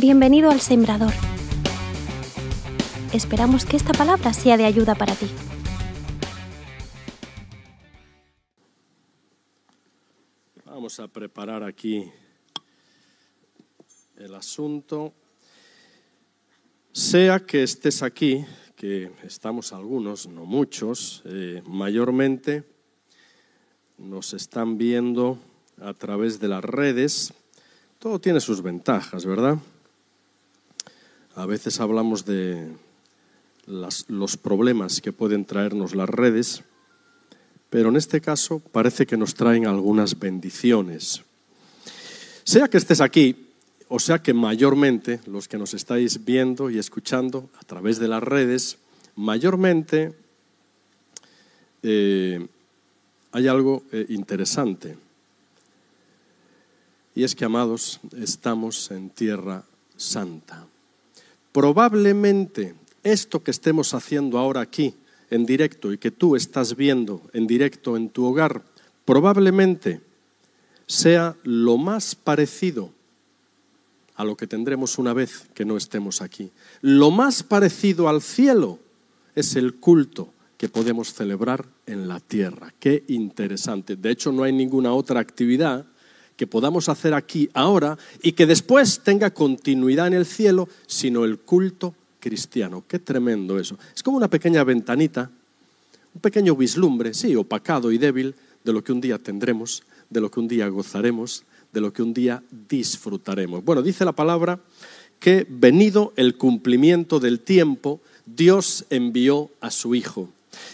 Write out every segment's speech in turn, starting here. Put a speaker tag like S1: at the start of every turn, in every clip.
S1: Bienvenido al Sembrador. Esperamos que esta palabra sea de ayuda para ti.
S2: Vamos a preparar aquí el asunto. Sea que estés aquí, que estamos algunos, no muchos, eh, mayormente nos están viendo a través de las redes. Todo tiene sus ventajas, ¿verdad? A veces hablamos de los problemas que pueden traernos las redes, pero en este caso parece que nos traen algunas bendiciones. Sea que estés aquí, o sea que mayormente los que nos estáis viendo y escuchando a través de las redes, mayormente eh, hay algo eh, interesante. Y es que, amados, estamos en tierra santa. Probablemente esto que estemos haciendo ahora aquí, en directo, y que tú estás viendo en directo en tu hogar, probablemente sea lo más parecido a lo que tendremos una vez que no estemos aquí. Lo más parecido al cielo es el culto que podemos celebrar en la tierra. Qué interesante. De hecho, no hay ninguna otra actividad que podamos hacer aquí ahora y que después tenga continuidad en el cielo, sino el culto cristiano. Qué tremendo eso. Es como una pequeña ventanita, un pequeño vislumbre, sí, opacado y débil, de lo que un día tendremos, de lo que un día gozaremos, de lo que un día disfrutaremos. Bueno, dice la palabra que venido el cumplimiento del tiempo, Dios envió a su Hijo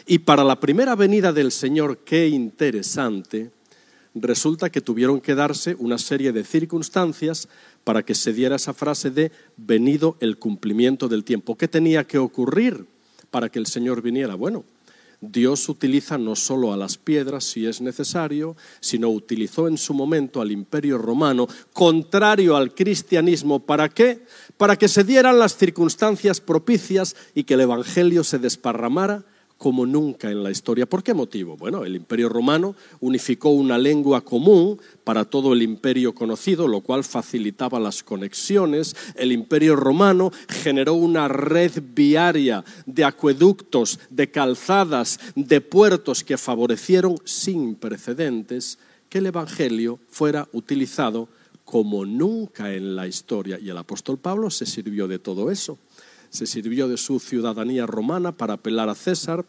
S2: y para la primera venida del Señor, qué interesante, resulta que tuvieron que darse una serie de circunstancias para que se diera esa frase de venido el cumplimiento del tiempo. ¿Qué tenía que ocurrir para que el Señor viniera? Bueno, Dios utiliza no solo a las piedras si es necesario, sino utilizó en su momento al imperio romano, contrario al cristianismo. ¿Para qué? Para que se dieran las circunstancias propicias y que el Evangelio se desparramara como nunca en la historia. ¿Por qué motivo? Bueno, el imperio romano unificó una lengua común para todo el imperio conocido, lo cual facilitaba las conexiones. El imperio romano generó una red viaria de acueductos, de calzadas, de puertos que favorecieron sin precedentes que el Evangelio fuera utilizado como nunca en la historia. Y el apóstol Pablo se sirvió de todo eso se sirvió de su ciudadanía romana para apelar a César,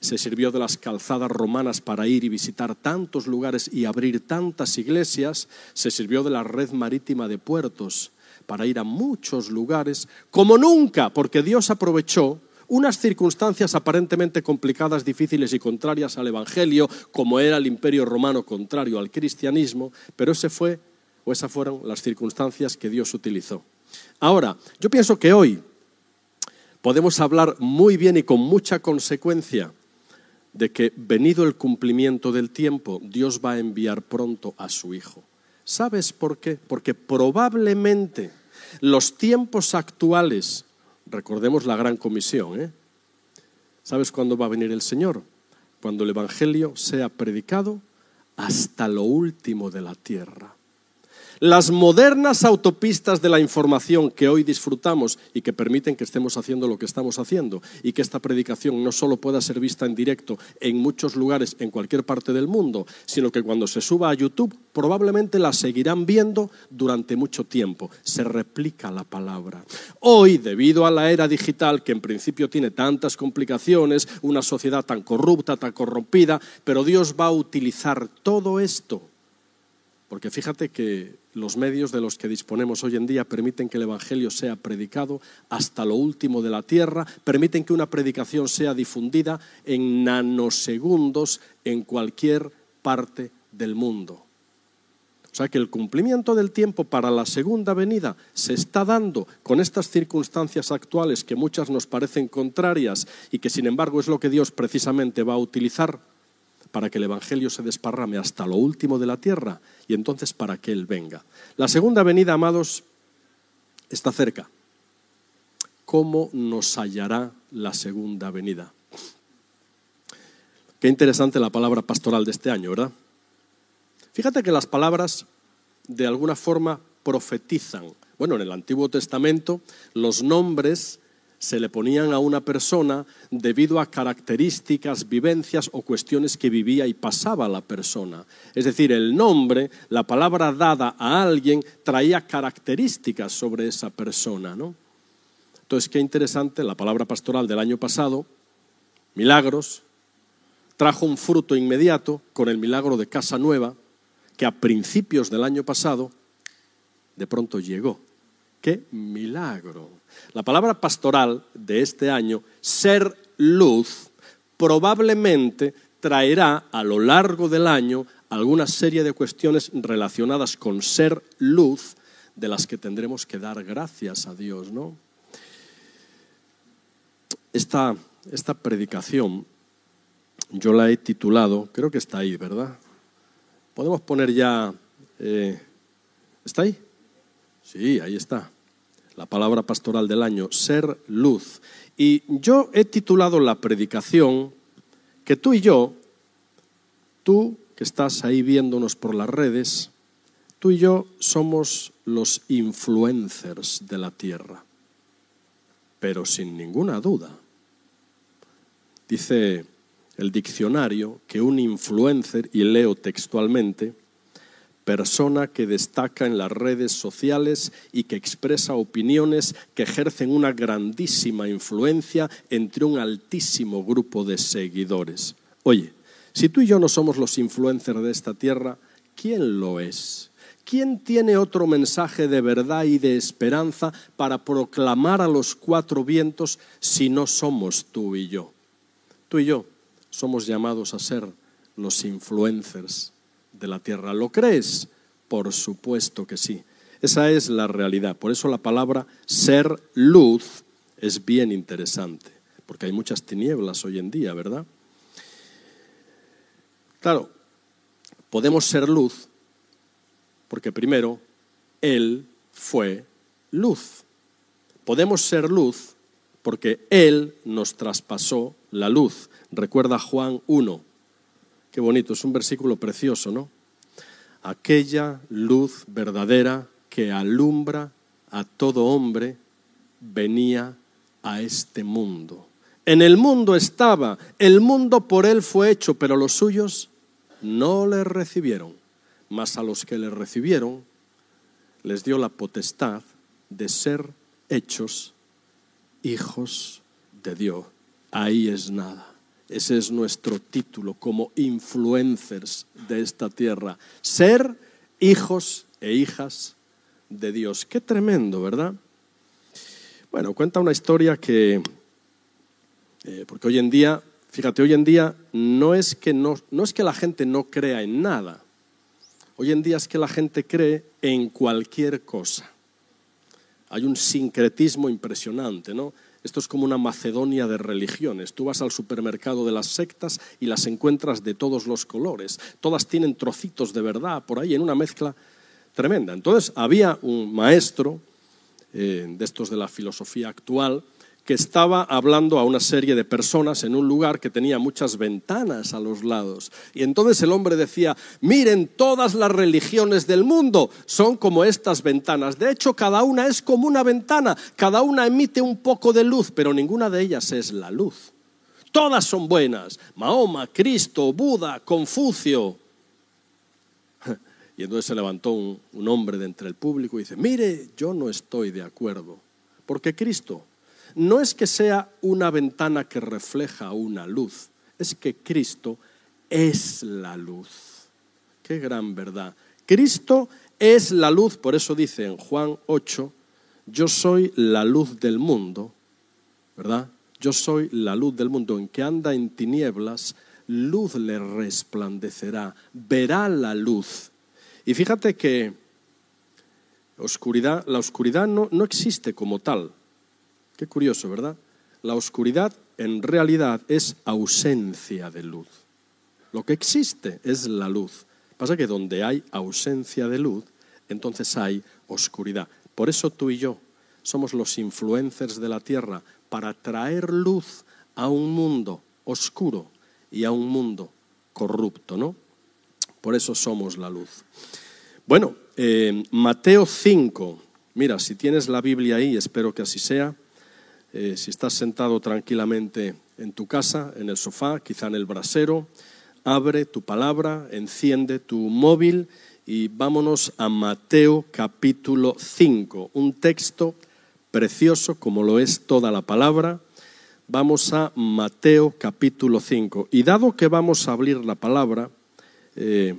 S2: se sirvió de las calzadas romanas para ir y visitar tantos lugares y abrir tantas iglesias, se sirvió de la red marítima de puertos para ir a muchos lugares, como nunca, porque Dios aprovechó unas circunstancias aparentemente complicadas, difíciles y contrarias al Evangelio, como era el imperio romano contrario al cristianismo, pero ese fue o esas fueron las circunstancias que Dios utilizó. Ahora, yo pienso que hoy podemos hablar muy bien y con mucha consecuencia de que venido el cumplimiento del tiempo, Dios va a enviar pronto a su Hijo. ¿Sabes por qué? Porque probablemente los tiempos actuales, recordemos la gran comisión, ¿eh? ¿sabes cuándo va a venir el Señor? Cuando el Evangelio sea predicado hasta lo último de la tierra. Las modernas autopistas de la información que hoy disfrutamos y que permiten que estemos haciendo lo que estamos haciendo y que esta predicación no solo pueda ser vista en directo en muchos lugares en cualquier parte del mundo, sino que cuando se suba a YouTube probablemente la seguirán viendo durante mucho tiempo. Se replica la palabra. Hoy, debido a la era digital que en principio tiene tantas complicaciones, una sociedad tan corrupta, tan corrompida, pero Dios va a utilizar todo esto porque fíjate que los medios de los que disponemos hoy en día permiten que el Evangelio sea predicado hasta lo último de la tierra, permiten que una predicación sea difundida en nanosegundos en cualquier parte del mundo. O sea que el cumplimiento del tiempo para la segunda venida se está dando con estas circunstancias actuales que muchas nos parecen contrarias y que sin embargo es lo que Dios precisamente va a utilizar para que el Evangelio se desparrame hasta lo último de la tierra y entonces para que Él venga. La segunda venida, amados, está cerca. ¿Cómo nos hallará la segunda venida? Qué interesante la palabra pastoral de este año, ¿verdad? Fíjate que las palabras de alguna forma profetizan Bueno, en el Antiguo Testamento los nombres se le ponían a una persona debido a características, vivencias o cuestiones que vivía y pasaba la persona. Es decir, el nombre, la palabra dada a alguien, traía características sobre esa persona. ¿no? Entonces, qué interesante, la palabra pastoral del año pasado, milagros, trajo un fruto inmediato con el milagro de Casa Nueva, que a principios del año pasado de pronto llegó. ¡Qué milagro! La palabra pastoral de este año, ser luz, probablemente traerá a lo largo del año alguna serie de cuestiones relacionadas con ser luz de las que tendremos que dar gracias a Dios, ¿no? Esta, esta predicación yo la he titulado, creo que está ahí, ¿verdad? Podemos poner ya... Eh, ¿Está ahí? Sí, ahí está la palabra pastoral del año, ser luz. Y yo he titulado la predicación que tú y yo, tú que estás ahí viéndonos por las redes, tú y yo somos los influencers de la tierra, pero sin ninguna duda. Dice el diccionario que un influencer, y leo textualmente, persona que destaca en las redes sociales y que expresa opiniones que ejercen una grandísima influencia entre un altísimo grupo de seguidores. Oye, si tú y yo no somos los influencers de esta tierra, ¿quién lo es? ¿Quién tiene otro mensaje de verdad y de esperanza para proclamar a los cuatro vientos si no somos tú y yo? Tú y yo somos llamados a ser los influencers de la tierra. ¿Lo crees? Por supuesto que sí. Esa es la realidad. Por eso la palabra ser luz es bien interesante, porque hay muchas tinieblas hoy en día, ¿verdad? Claro, podemos ser luz porque primero Él fue luz. Podemos ser luz porque Él nos traspasó la luz. Recuerda Juan 1, Qué bonito, es un versículo precioso, ¿no? Aquella luz verdadera que alumbra a todo hombre venía a este mundo. En el mundo estaba, el mundo por él fue hecho, pero los suyos no le recibieron. Mas a los que le recibieron les dio la potestad de ser hechos hijos de Dios. Ahí es nada. Ese es nuestro título como influencers de esta tierra. Ser hijos e hijas de Dios. Qué tremendo, ¿verdad? Bueno, cuenta una historia que, eh, porque hoy en día, fíjate, hoy en día no es, que no, no es que la gente no crea en nada. Hoy en día es que la gente cree en cualquier cosa. Hay un sincretismo impresionante, ¿no? Esto es como una Macedonia de religiones. Tú vas al supermercado de las sectas y las encuentras de todos los colores. Todas tienen trocitos de verdad por ahí en una mezcla tremenda. Entonces había un maestro eh, de estos de la filosofía actual que estaba hablando a una serie de personas en un lugar que tenía muchas ventanas a los lados. Y entonces el hombre decía, miren, todas las religiones del mundo son como estas ventanas. De hecho, cada una es como una ventana, cada una emite un poco de luz, pero ninguna de ellas es la luz. Todas son buenas. Mahoma, Cristo, Buda, Confucio. Y entonces se levantó un, un hombre de entre el público y dice, mire, yo no estoy de acuerdo, porque Cristo no es que sea una ventana que refleja una luz, es que Cristo es la luz. Qué gran verdad. Cristo es la luz, por eso dice en Juan 8, yo soy la luz del mundo, ¿verdad? Yo soy la luz del mundo, en que anda en tinieblas, luz le resplandecerá, verá la luz. Y fíjate que oscuridad, la oscuridad no, no existe como tal. Qué curioso, ¿verdad? La oscuridad en realidad es ausencia de luz. Lo que existe es la luz. Pasa que donde hay ausencia de luz, entonces hay oscuridad. Por eso tú y yo somos los influencers de la tierra para traer luz a un mundo oscuro y a un mundo corrupto, ¿no? Por eso somos la luz. Bueno, eh, Mateo 5, Mira, si tienes la Biblia ahí, espero que así sea, eh, si estás sentado tranquilamente en tu casa, en el sofá, quizá en el brasero, abre tu palabra, enciende tu móvil y vámonos a Mateo capítulo 5, un texto precioso como lo es toda la palabra. Vamos a Mateo capítulo 5. Y dado que vamos a abrir la palabra, eh,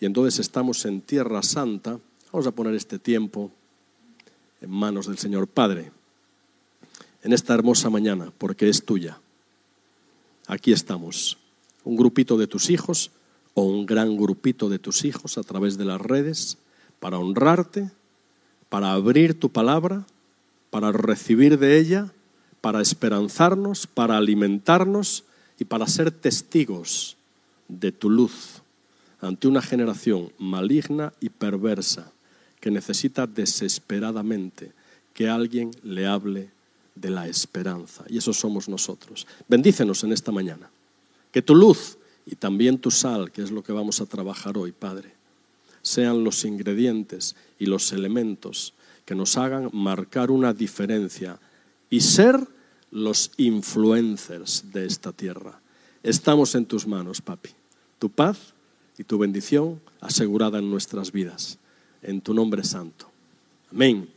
S2: y entonces estamos en Tierra Santa, vamos a poner este tiempo en manos del Señor Padre en esta hermosa mañana, porque es tuya. Aquí estamos, un grupito de tus hijos o un gran grupito de tus hijos a través de las redes para honrarte, para abrir tu palabra, para recibir de ella, para esperanzarnos, para alimentarnos y para ser testigos de tu luz ante una generación maligna y perversa que necesita desesperadamente que alguien le hable de la esperanza. Y eso somos nosotros. Bendícenos en esta mañana. Que tu luz y también tu sal, que es lo que vamos a trabajar hoy, Padre, sean los ingredientes y los elementos que nos hagan marcar una diferencia y ser los influencers de esta tierra. Estamos en tus manos, papi. Tu paz y tu bendición asegurada en nuestras vidas. En tu nombre santo. Amén.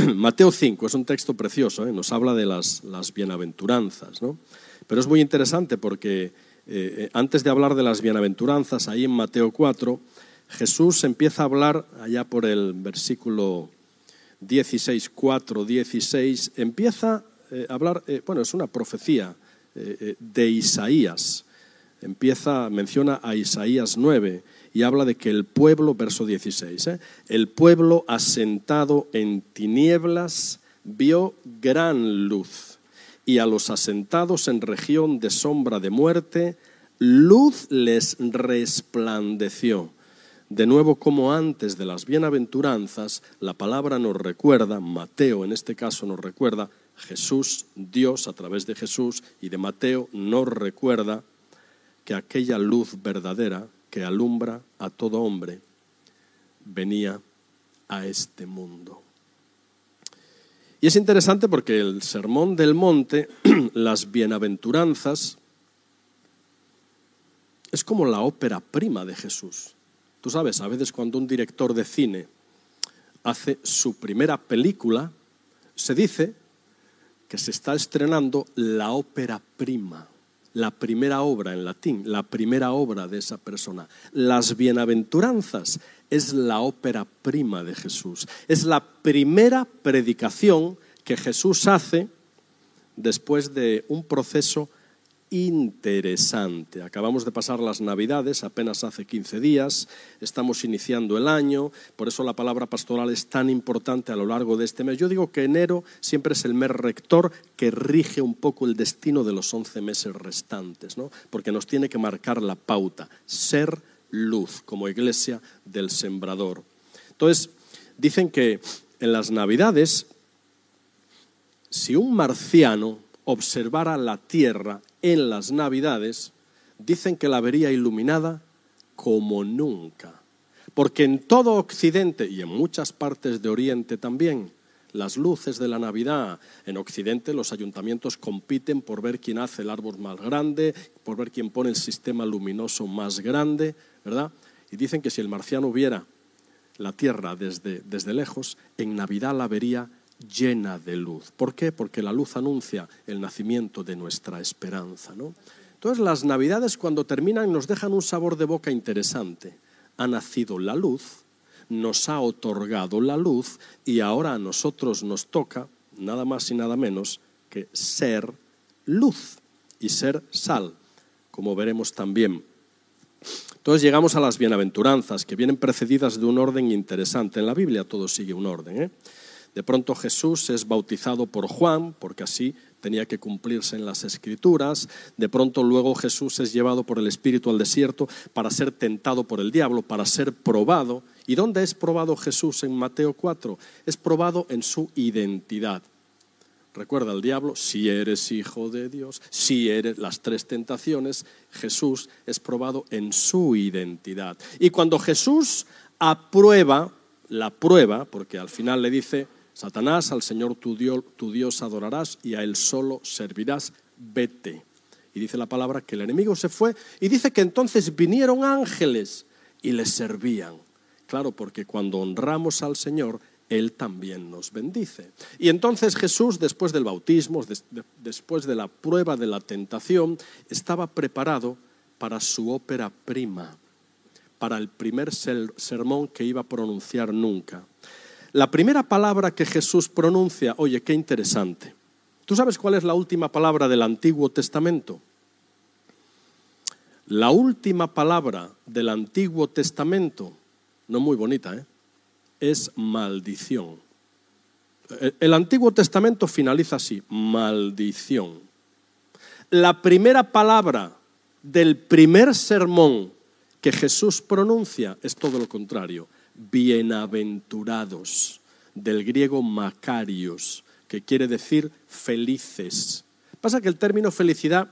S2: Mateo 5 es un texto precioso, ¿eh? nos habla de las, bienaventuranzas, ¿no? pero es muy interesante porque eh, eh, antes de hablar de las bienaventuranzas, ahí en Mateo 4, Jesús empieza a hablar, allá por el versículo 16, 4, 16, empieza a hablar, bueno, es una profecía de Isaías, empieza, menciona a Isaías 9 y habla de que el pueblo, verso 16, ¿eh? el pueblo asentado en tinieblas vio gran luz y a los asentados en región de sombra de muerte, luz les resplandeció. De nuevo, como antes de las bienaventuranzas, la palabra nos recuerda, Mateo en este caso nos recuerda, Jesús, Dios a través de Jesús y de Mateo nos recuerda que aquella luz verdadera que alumbra a todo hombre, venía a este mundo. Y es interesante porque el Sermón del Monte, las bienaventuranzas, es como la ópera prima de Jesús. Tú sabes, a veces cuando un director de cine hace su primera película, se dice que se está estrenando la ópera prima la primera obra en latín, la primera obra de esa persona. Las bienaventuranzas es la ópera prima de Jesús. Es la primera predicación que Jesús hace después de un proceso interesante. Acabamos de pasar las Navidades, apenas hace 15 días, estamos iniciando el año, por eso la palabra pastoral es tan importante a lo largo de este mes. Yo digo que enero siempre es el mes rector que rige un poco el destino de los 11 meses restantes, ¿no? porque nos tiene que marcar la pauta, ser luz como iglesia del sembrador. Entonces, dicen que en las Navidades, si un marciano observara la Tierra en las Navidades, dicen que la vería iluminada como nunca. Porque en todo Occidente y en muchas partes de Oriente también, las luces de la Navidad. En Occidente los ayuntamientos compiten por ver quién hace el árbol más grande, por ver quién pone el sistema luminoso más grande, ¿verdad? Y dicen que si el marciano viera la Tierra desde, desde lejos, en Navidad la vería llena de luz. ¿Por qué? Porque la luz anuncia el nacimiento de nuestra esperanza. ¿no? Entonces las navidades cuando terminan nos dejan un sabor de boca interesante. Ha nacido la luz, nos ha otorgado la luz y ahora a nosotros nos toca nada más y nada menos que ser luz y ser sal, como veremos también. Entonces llegamos a las bienaventuranzas, que vienen precedidas de un orden interesante. En la Biblia todo sigue un orden. ¿eh? De pronto Jesús es bautizado por Juan, porque así tenía que cumplirse en las escrituras. De pronto luego Jesús es llevado por el Espíritu al desierto para ser tentado por el diablo, para ser probado. ¿Y dónde es probado Jesús en Mateo 4? Es probado en su identidad. Recuerda el diablo, si eres hijo de Dios, si eres las tres tentaciones, Jesús es probado en su identidad. Y cuando Jesús aprueba la prueba, porque al final le dice, Satanás, al Señor tu Dios, tu Dios adorarás y a Él solo servirás, vete. Y dice la palabra que el enemigo se fue y dice que entonces vinieron ángeles y les servían. Claro, porque cuando honramos al Señor, Él también nos bendice. Y entonces Jesús, después del bautismo, después de la prueba de la tentación, estaba preparado para su ópera prima, para el primer sermón que iba a pronunciar nunca. La primera palabra que Jesús pronuncia, oye, qué interesante. ¿Tú sabes cuál es la última palabra del Antiguo Testamento? La última palabra del Antiguo Testamento, no muy bonita, ¿eh? es maldición. El Antiguo Testamento finaliza así, maldición. La primera palabra del primer sermón que Jesús pronuncia es todo lo contrario, bienaventurados, del griego macarios, que quiere decir felices. Pasa que el término felicidad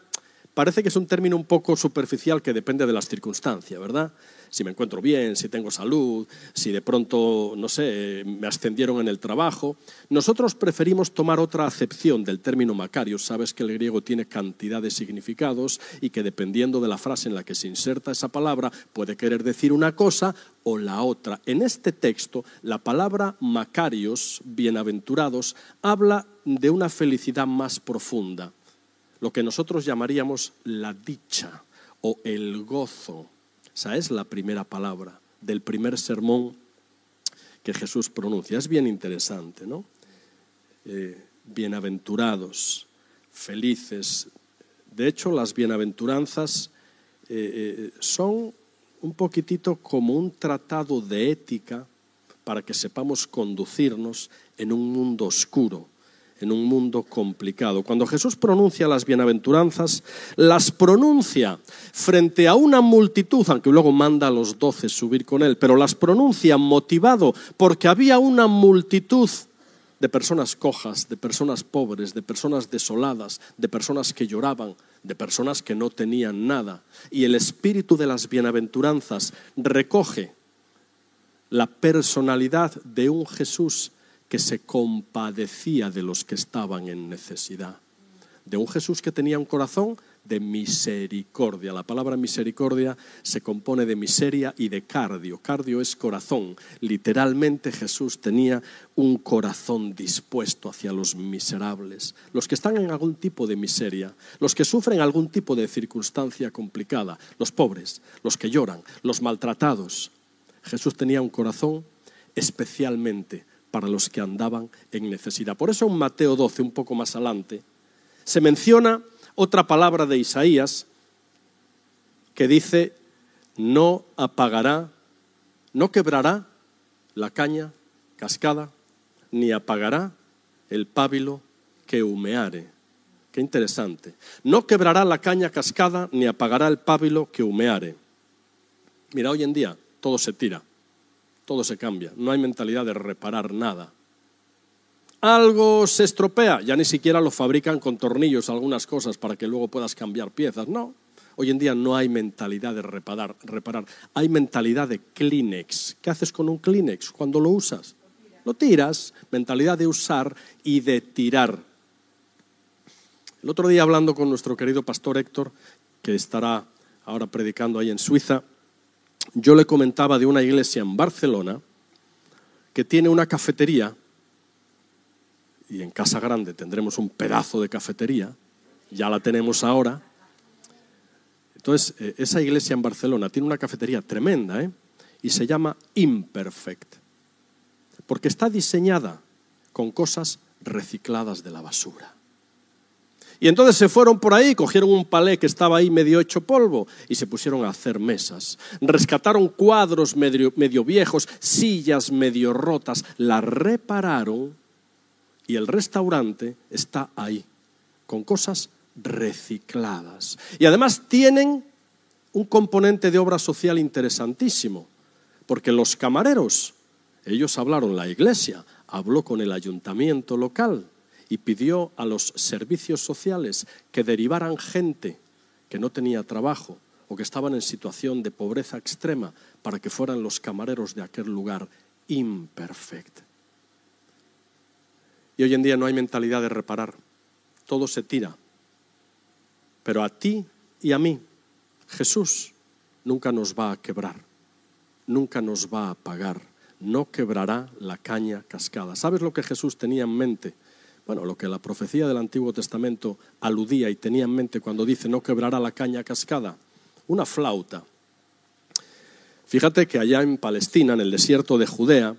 S2: parece que es un término un poco superficial que depende de las circunstancias, ¿verdad? Si me encuentro bien, si tengo salud, si de pronto, no sé, me ascendieron en el trabajo. Nosotros preferimos tomar otra acepción del término Macario. Sabes que el griego tiene cantidad de significados y que dependiendo de la frase en la que se inserta esa palabra puede querer decir una cosa o la otra. En este texto, la palabra Macarios, bienaventurados, habla de una felicidad más profunda lo que nosotros llamaríamos la dicha o el gozo. Esa es la primera palabra del primer sermón que Jesús pronuncia. Es bien interesante, ¿no? Eh, bienaventurados, felices. De hecho, las bienaventuranzas eh, eh, son un poquitito como un tratado de ética para que sepamos conducirnos en un mundo oscuro en un mundo complicado. Cuando Jesús pronuncia las bienaventuranzas, las pronuncia frente a una multitud, aunque luego manda a los doce subir con él, pero las pronuncia motivado porque había una multitud de personas cojas, de personas pobres, de personas desoladas, de personas que lloraban, de personas que no tenían nada. Y el espíritu de las bienaventuranzas recoge la personalidad de un Jesús que se compadecía de los que estaban en necesidad. De un Jesús que tenía un corazón de misericordia. La palabra misericordia se compone de miseria y de cardio. Cardio es corazón. Literalmente Jesús tenía un corazón dispuesto hacia los miserables, los que están en algún tipo de miseria, los que sufren algún tipo de circunstancia complicada, los pobres, los que lloran, los maltratados. Jesús tenía un corazón especialmente para los que andaban en necesidad. Por eso en Mateo 12, un poco más adelante, se menciona otra palabra de Isaías que dice, no apagará, no quebrará la caña cascada, ni apagará el pábilo que humeare. Qué interesante. No quebrará la caña cascada, ni apagará el pábilo que humeare. Mira, hoy en día todo se tira todo se cambia. No hay mentalidad de reparar nada. Algo se estropea, ya ni siquiera lo fabrican con tornillos algunas cosas para que luego puedas cambiar piezas. No, hoy en día no hay mentalidad de reparar, reparar. Hay mentalidad de Kleenex. ¿Qué haces con un Kleenex cuando lo usas? Lo tiras, mentalidad de usar y de tirar. El otro día hablando con nuestro querido pastor Héctor, que estará ahora predicando ahí en Suiza, yo le comentaba de una iglesia en Barcelona que tiene una cafetería, y en Casa Grande tendremos un pedazo de cafetería, ya la tenemos ahora. Entonces, eh, esa iglesia en Barcelona tiene una cafetería tremenda, ¿eh? Y se llama Imperfect, porque está diseñada con cosas recicladas de la basura. Y entonces se fueron por ahí, cogieron un palé que estaba ahí medio hecho polvo y se pusieron a hacer mesas. Rescataron cuadros medio, viejos, sillas medio rotas, las repararon y el restaurante está ahí, con cosas recicladas. Y además tienen un componente de obra social interesantísimo, porque los camareros, ellos hablaron, la iglesia habló con el ayuntamiento local y pidió a los servicios sociales que derivaran gente que no tenía trabajo o que estaban en situación de pobreza extrema para que fueran los camareros de aquel lugar imperfecta. Y hoy en día no hay mentalidad de reparar, todo se tira. Pero a ti y a mí, Jesús nunca nos va a quebrar, nunca nos va a apagar, no quebrará la caña cascada. ¿Sabes lo que Jesús tenía en mente? Bueno, lo que la profecía del Antiguo Testamento aludía y tenía en mente cuando dice no quebrará la caña cascada, una flauta. Fíjate que allá en Palestina, en el desierto de Judea,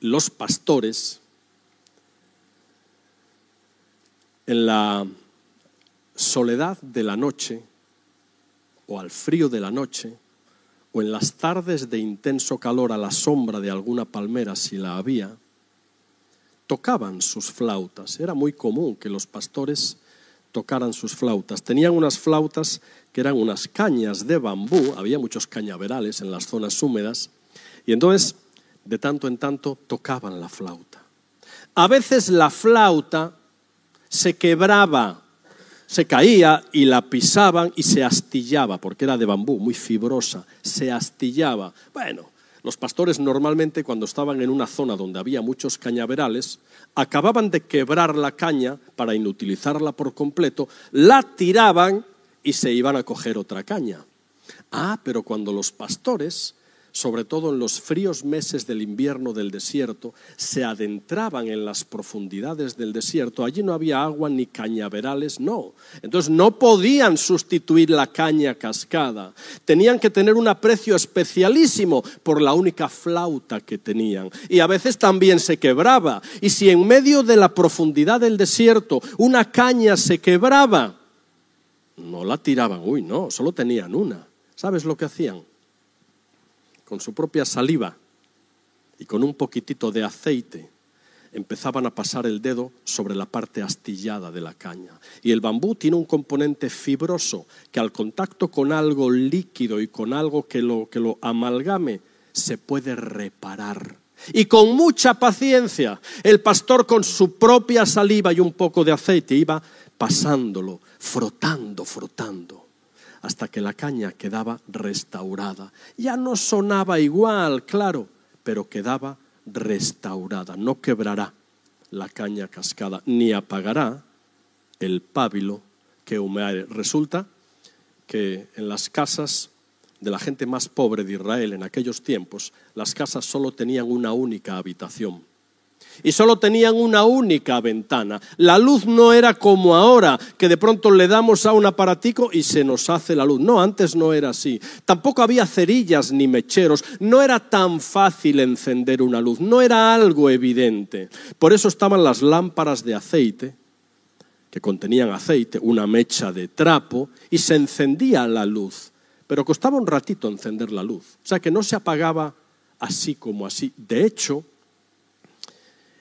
S2: los pastores, en la soledad de la noche, o al frío de la noche, o en las tardes de intenso calor a la sombra de alguna palmera si la había, tocaban sus flautas. Era muy común que los pastores tocaran sus flautas. Tenían unas flautas que eran unas cañas de bambú, había muchos cañaverales en las zonas húmedas, y entonces de tanto en tanto tocaban la flauta. A veces la flauta se quebraba, se caía y la pisaban y se astillaba, porque era de bambú, muy fibrosa, se astillaba. Bueno, los pastores normalmente cuando estaban en una zona donde había muchos cañaverales, acababan de quebrar la caña para inutilizarla por completo, la tiraban y se iban a coger otra caña. Ah, pero cuando los pastores sobre todo en los fríos meses del invierno del desierto, se adentraban en las profundidades del desierto. Allí no había agua ni cañaverales, no. Entonces no podían sustituir la caña cascada. Tenían que tener un aprecio especialísimo por la única flauta que tenían. Y a veces también se quebraba. Y si en medio de la profundidad del desierto una caña se quebraba, no la tiraban, uy, no, solo tenían una. ¿Sabes lo que hacían? Con su propia saliva y con un poquitito de aceite, empezaban a pasar el dedo sobre la parte astillada de la caña. Y el bambú tiene un componente fibroso que al contacto con algo líquido y con algo que lo, que lo amalgame, se puede reparar. Y con mucha paciencia, el pastor con su propia saliva y un poco de aceite iba pasándolo, frotando, frotando hasta que la caña quedaba restaurada. Ya no sonaba igual, claro, pero quedaba restaurada. No quebrará la caña cascada, ni apagará el pábilo que humeare. Resulta que en las casas de la gente más pobre de Israel en aquellos tiempos, las casas solo tenían una única habitación y solo tenían una única ventana. La luz no era como ahora, que de pronto le damos a un aparatico y se nos hace la luz. No, antes no era así. Tampoco había cerillas ni mecheros. No era tan fácil encender una luz. No era algo evidente. Por eso estaban las lámparas de aceite, que contenían aceite, una mecha de trapo, y se encendía la luz. Pero costaba un ratito encender la luz. O sea que no se apagaba así como así. De hecho,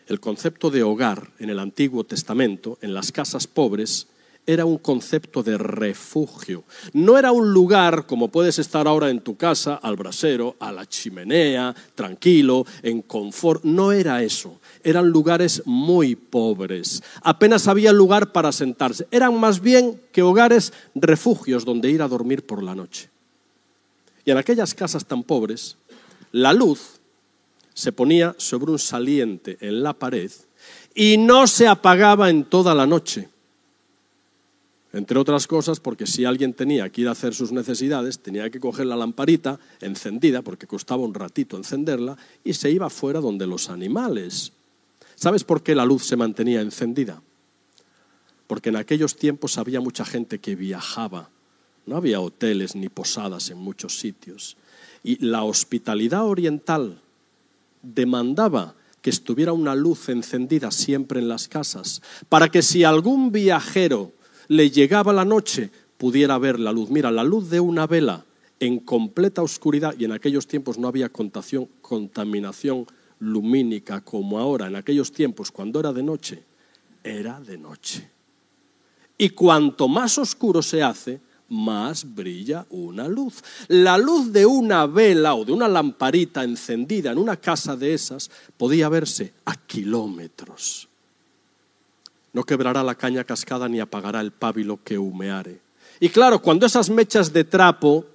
S2: el concepto de hogar en el Antiguo Testamento, en las casas pobres, era un concepto de refugio. No era un lugar como puedes estar ahora en tu casa, al brasero, a la chimenea, tranquilo, en confort. No era eso. Eran lugares muy pobres. Apenas había lugar para sentarse. Eran más bien que hogares refugios donde ir a dormir por la noche. Y en aquellas casas tan pobres, la luz se ponía sobre un saliente en la pared y no se apagaba en toda la noche. Entre otras cosas, porque si alguien tenía que ir a hacer sus necesidades, tenía que coger la lamparita encendida, porque costaba un ratito encenderla, y se iba fuera donde los animales. ¿Sabes por qué la luz se mantenía encendida? Porque en aquellos tiempos había mucha gente que viajaba. No había hoteles ni posadas en muchos sitios. Y la hospitalidad oriental demandaba que estuviera una luz encendida siempre en las casas, para que si algún viajero le llegaba la noche pudiera ver la luz. Mira, la luz de una vela en completa oscuridad, y en aquellos tiempos no había contaminación lumínica como ahora, en aquellos tiempos cuando era de noche, era de noche. Y cuanto más oscuro se hace, más brilla una luz. La luz de una vela o de una lamparita encendida en una casa de esas podía verse a kilómetros. No quebrará la caña cascada ni apagará el pábilo que humeare. Y claro, cuando esas mechas de trapo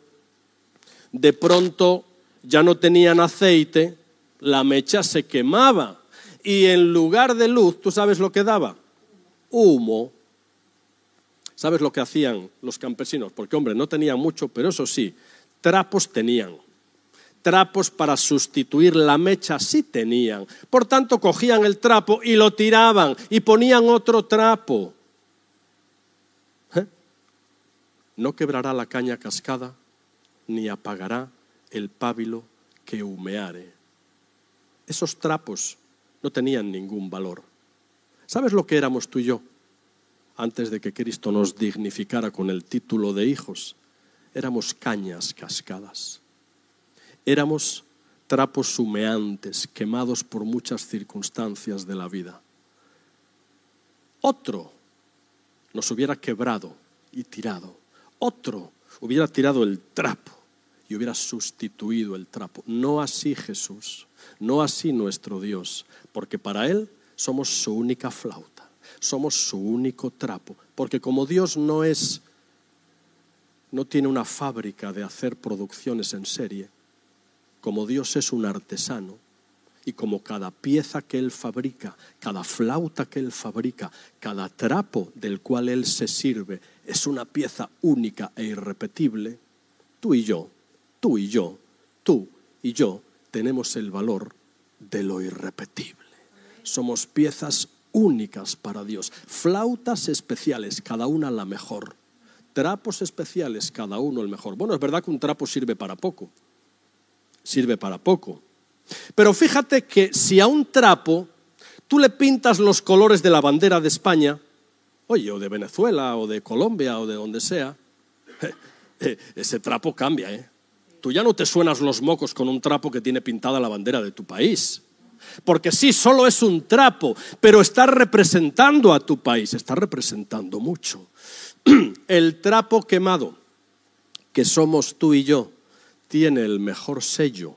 S2: de pronto ya no tenían aceite, la mecha se quemaba. Y en lugar de luz, ¿tú sabes lo que daba? Humo. ¿Sabes lo que hacían los campesinos? Porque, hombre, no tenían mucho, pero eso sí, trapos tenían. Trapos para sustituir la mecha sí tenían. Por tanto, cogían el trapo y lo tiraban y ponían otro trapo. ¿Eh? No quebrará la caña cascada ni apagará el pábilo que humeare. Esos trapos no tenían ningún valor. ¿Sabes lo que éramos tú y yo antes de que Cristo nos dignificara con el título de hijos? Éramos cañas cascadas. Éramos trapos humeantes, quemados por muchas circunstancias de la vida. Otro nos hubiera quebrado y tirado. Otro hubiera tirado el trapo y hubiera sustituido el trapo. No así Jesús, no así nuestro Dios, porque para Él somos su única flauta, somos su único trapo, porque como Dios no es, no tiene una fábrica de hacer producciones en serie, como Dios es un artesano, y como cada pieza que Él fabrica, cada flauta que Él fabrica, cada trapo del cual Él se sirve, es una pieza única e irrepetible, tú y yo, tú y yo, tú y yo tenemos el valor de lo irrepetible. Somos piezas únicas para Dios, flautas especiales, cada una la mejor, trapos especiales, cada uno el mejor. Bueno, es verdad que un trapo sirve para poco, sirve para poco. Pero fíjate que si a un trapo tú le pintas los colores de la bandera de España, oye, o de Venezuela, o de Colombia, o de donde sea, ese trapo cambia, ¿eh? Tú ya no te suenas los mocos con un trapo que tiene pintada la bandera de tu país. Porque sí, solo es un trapo, pero está representando a tu país, está representando mucho. El trapo quemado, que somos tú y yo, tiene el mejor sello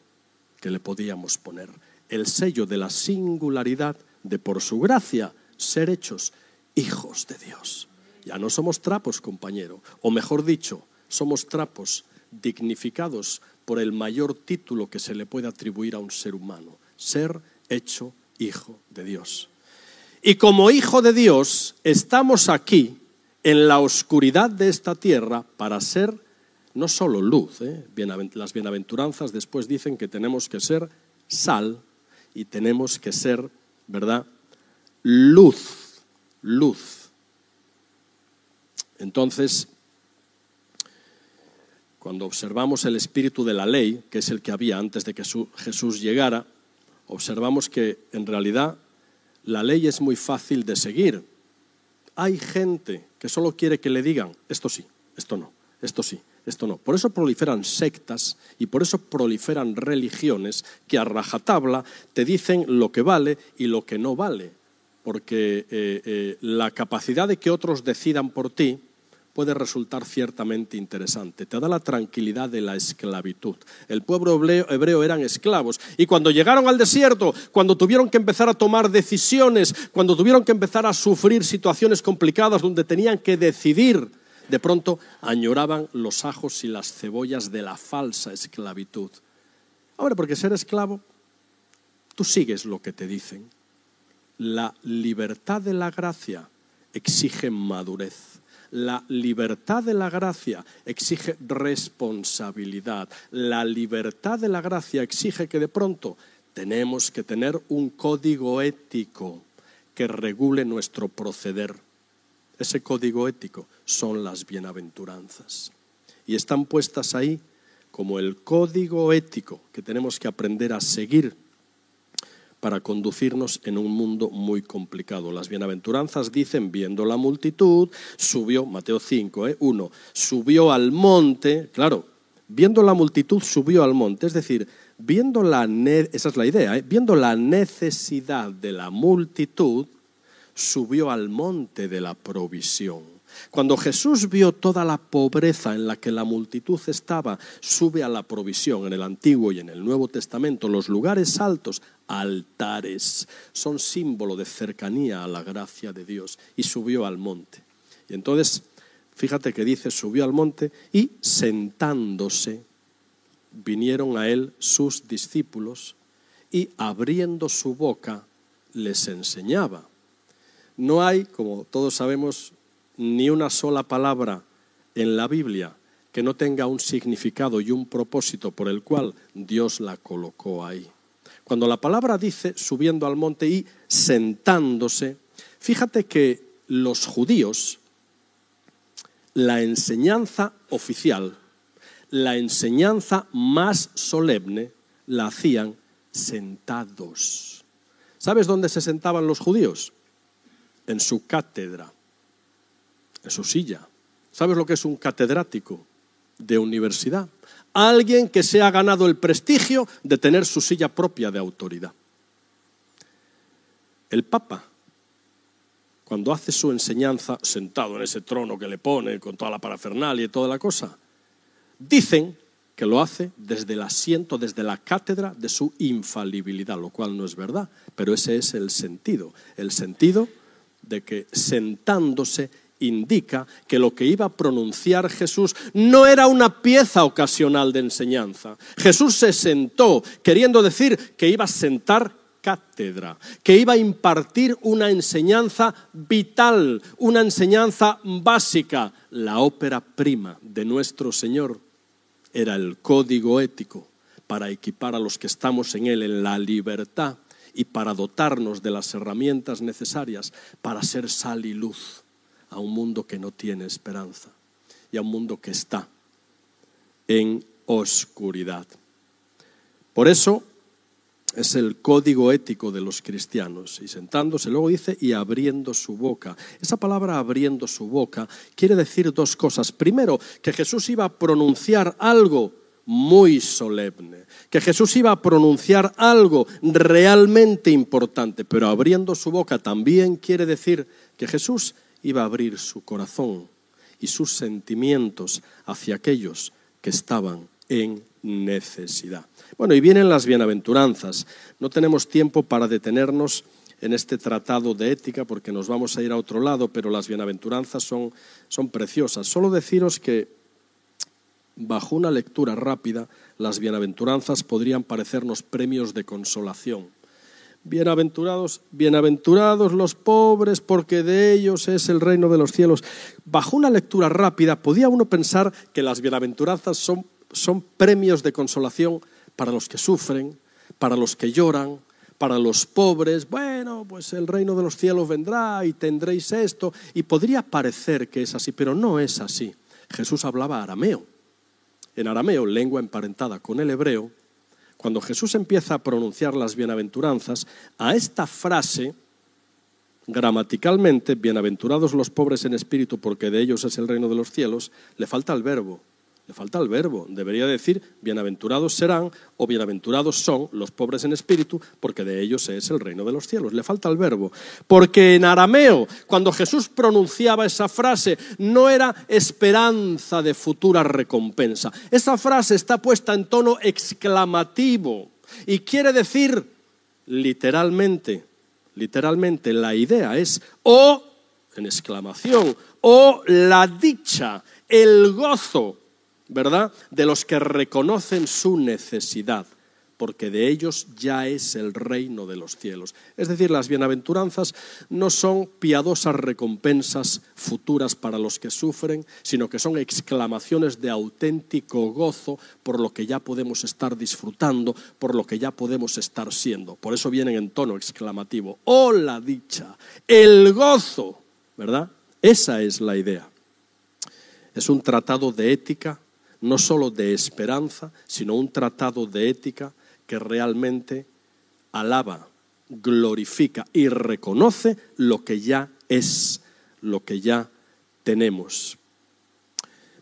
S2: que le podíamos poner, el sello de la singularidad de por su gracia ser hechos hijos de Dios. Ya no somos trapos, compañero, o mejor dicho, somos trapos dignificados por el mayor título que se le puede atribuir a un ser humano, ser hecho hijo de Dios. Y como hijo de Dios estamos aquí en la oscuridad de esta tierra para ser no solo luz, ¿eh? las bienaventuranzas después dicen que tenemos que ser sal y tenemos que ser, ¿verdad? Luz, luz. Entonces, cuando observamos el espíritu de la ley, que es el que había antes de que Jesús llegara, observamos que en realidad la ley es muy fácil de seguir. Hay gente que solo quiere que le digan, esto sí, esto no, esto sí, esto no. Por eso proliferan sectas y por eso proliferan religiones que a rajatabla te dicen lo que vale y lo que no vale. Porque eh, eh, la capacidad de que otros decidan por ti puede resultar ciertamente interesante. Te da la tranquilidad de la esclavitud. El pueblo hebreo, eran esclavos y cuando llegaron al desierto, cuando tuvieron que empezar a tomar decisiones, cuando tuvieron que empezar a sufrir situaciones complicadas donde tenían que decidir, de pronto añoraban los ajos y las cebollas de la falsa esclavitud. Ahora, porque ser esclavo, tú sigues lo que te dicen. La libertad de la gracia exige madurez la libertad de la gracia exige responsabilidad. La libertad de la gracia exige que de pronto tenemos que tener un código ético que regule nuestro proceder. Ese código ético son las bienaventuranzas. Y están puestas ahí como el código ético que tenemos que aprender a seguir para conducirnos en un mundo muy complicado. Las bienaventuranzas dicen, viendo la multitud, subió, Mateo 5, ¿eh? 1, subió al monte, claro, viendo la multitud subió al monte, es decir, viendo la, esa es la idea, ¿eh? viendo la necesidad de la multitud, subió al monte de la provisión. Cuando Jesús vio toda la pobreza en la que la multitud estaba, sube a la provisión en el Antiguo y en el Nuevo Testamento. Los lugares altos, altares, son símbolo de cercanía a la gracia de Dios. Y subió al monte. Y entonces, fíjate que dice, subió al monte y sentándose, vinieron a él sus discípulos y abriendo su boca les enseñaba. No hay, como todos sabemos, ni una sola palabra en la Biblia que no tenga un significado y un propósito por el cual Dios la colocó ahí. Cuando la palabra dice subiendo al monte y sentándose, fíjate que los judíos, la enseñanza oficial, la enseñanza más solemne, la hacían sentados. ¿Sabes dónde se sentaban los judíos? En su cátedra, en su silla. ¿Sabes lo que es un catedrático de universidad? Alguien que se ha ganado el prestigio de tener su silla propia de autoridad. El Papa, cuando hace su enseñanza sentado en ese trono que le pone con toda la parafernalia y toda la cosa, dicen que lo hace desde el asiento, desde la cátedra de su infalibilidad, lo cual no es verdad, pero ese es el sentido, el sentido de que sentándose indica que lo que iba a pronunciar Jesús no era una pieza ocasional de enseñanza. Jesús se sentó queriendo decir que iba a sentar cátedra, que iba a impartir una enseñanza vital, una enseñanza básica, la ópera prima de nuestro Señor era el código ético para equipar a los que estamos en él en la libertad y para dotarnos de las herramientas necesarias para ser sal y luz a un mundo que no tiene esperanza y a un mundo que está en oscuridad. Por eso es el código ético de los cristianos. Y sentándose, luego dice, y abriendo su boca. Esa palabra abriendo su boca quiere decir dos cosas. Primero, que Jesús iba a pronunciar algo muy solemne, que Jesús iba a pronunciar algo realmente importante, pero abriendo su boca también quiere decir que Jesús iba a abrir su corazón y sus sentimientos hacia aquellos que estaban en necesidad. Bueno, y vienen las bienaventuranzas. No tenemos tiempo para detenernos en este tratado de ética porque nos vamos a ir a otro lado, pero las bienaventuranzas son, son preciosas. Solo deciros que bajo una lectura rápida, las bienaventuranzas podrían parecernos premios de consolación. Bienaventurados, bienaventurados los pobres, porque de ellos es el reino de los cielos. Bajo una lectura rápida, podía uno pensar que las bienaventuranzas son son premios de consolación para los que sufren, para los que lloran, para los pobres. Bueno, pues el reino de los cielos vendrá y tendréis esto. Y podría parecer que es así, pero no es así. Jesús hablaba arameo. En arameo, lengua emparentada con el hebreo, cuando Jesús empieza a pronunciar las bienaventuranzas, a esta frase, gramaticalmente, bienaventurados los pobres en espíritu, porque de ellos es el reino de los cielos, le falta el verbo. Le falta el verbo. Debería decir, bienaventurados serán o bienaventurados son los pobres en espíritu, porque de ellos es el reino de los cielos. Le falta el verbo. Porque en arameo, cuando Jesús pronunciaba esa frase, no era esperanza de futura recompensa. Esa frase está puesta en tono exclamativo y quiere decir literalmente, literalmente la idea es o, en exclamación, o la dicha, el gozo ¿verdad? De los que reconocen su necesidad, porque de ellos ya es el reino de los cielos. Es decir, las bienaventuranzas no son piadosas recompensas futuras para los que sufren, sino que son exclamaciones de auténtico gozo por lo que ya podemos estar disfrutando, por lo que ya podemos estar siendo. Por eso vienen en tono exclamativo. ¡Oh, la dicha! El gozo, ¿verdad? Esa es la idea. Es un tratado de ética no solo de esperanza, sino un tratado de ética que realmente alaba, glorifica y reconoce lo que ya es, lo que ya tenemos.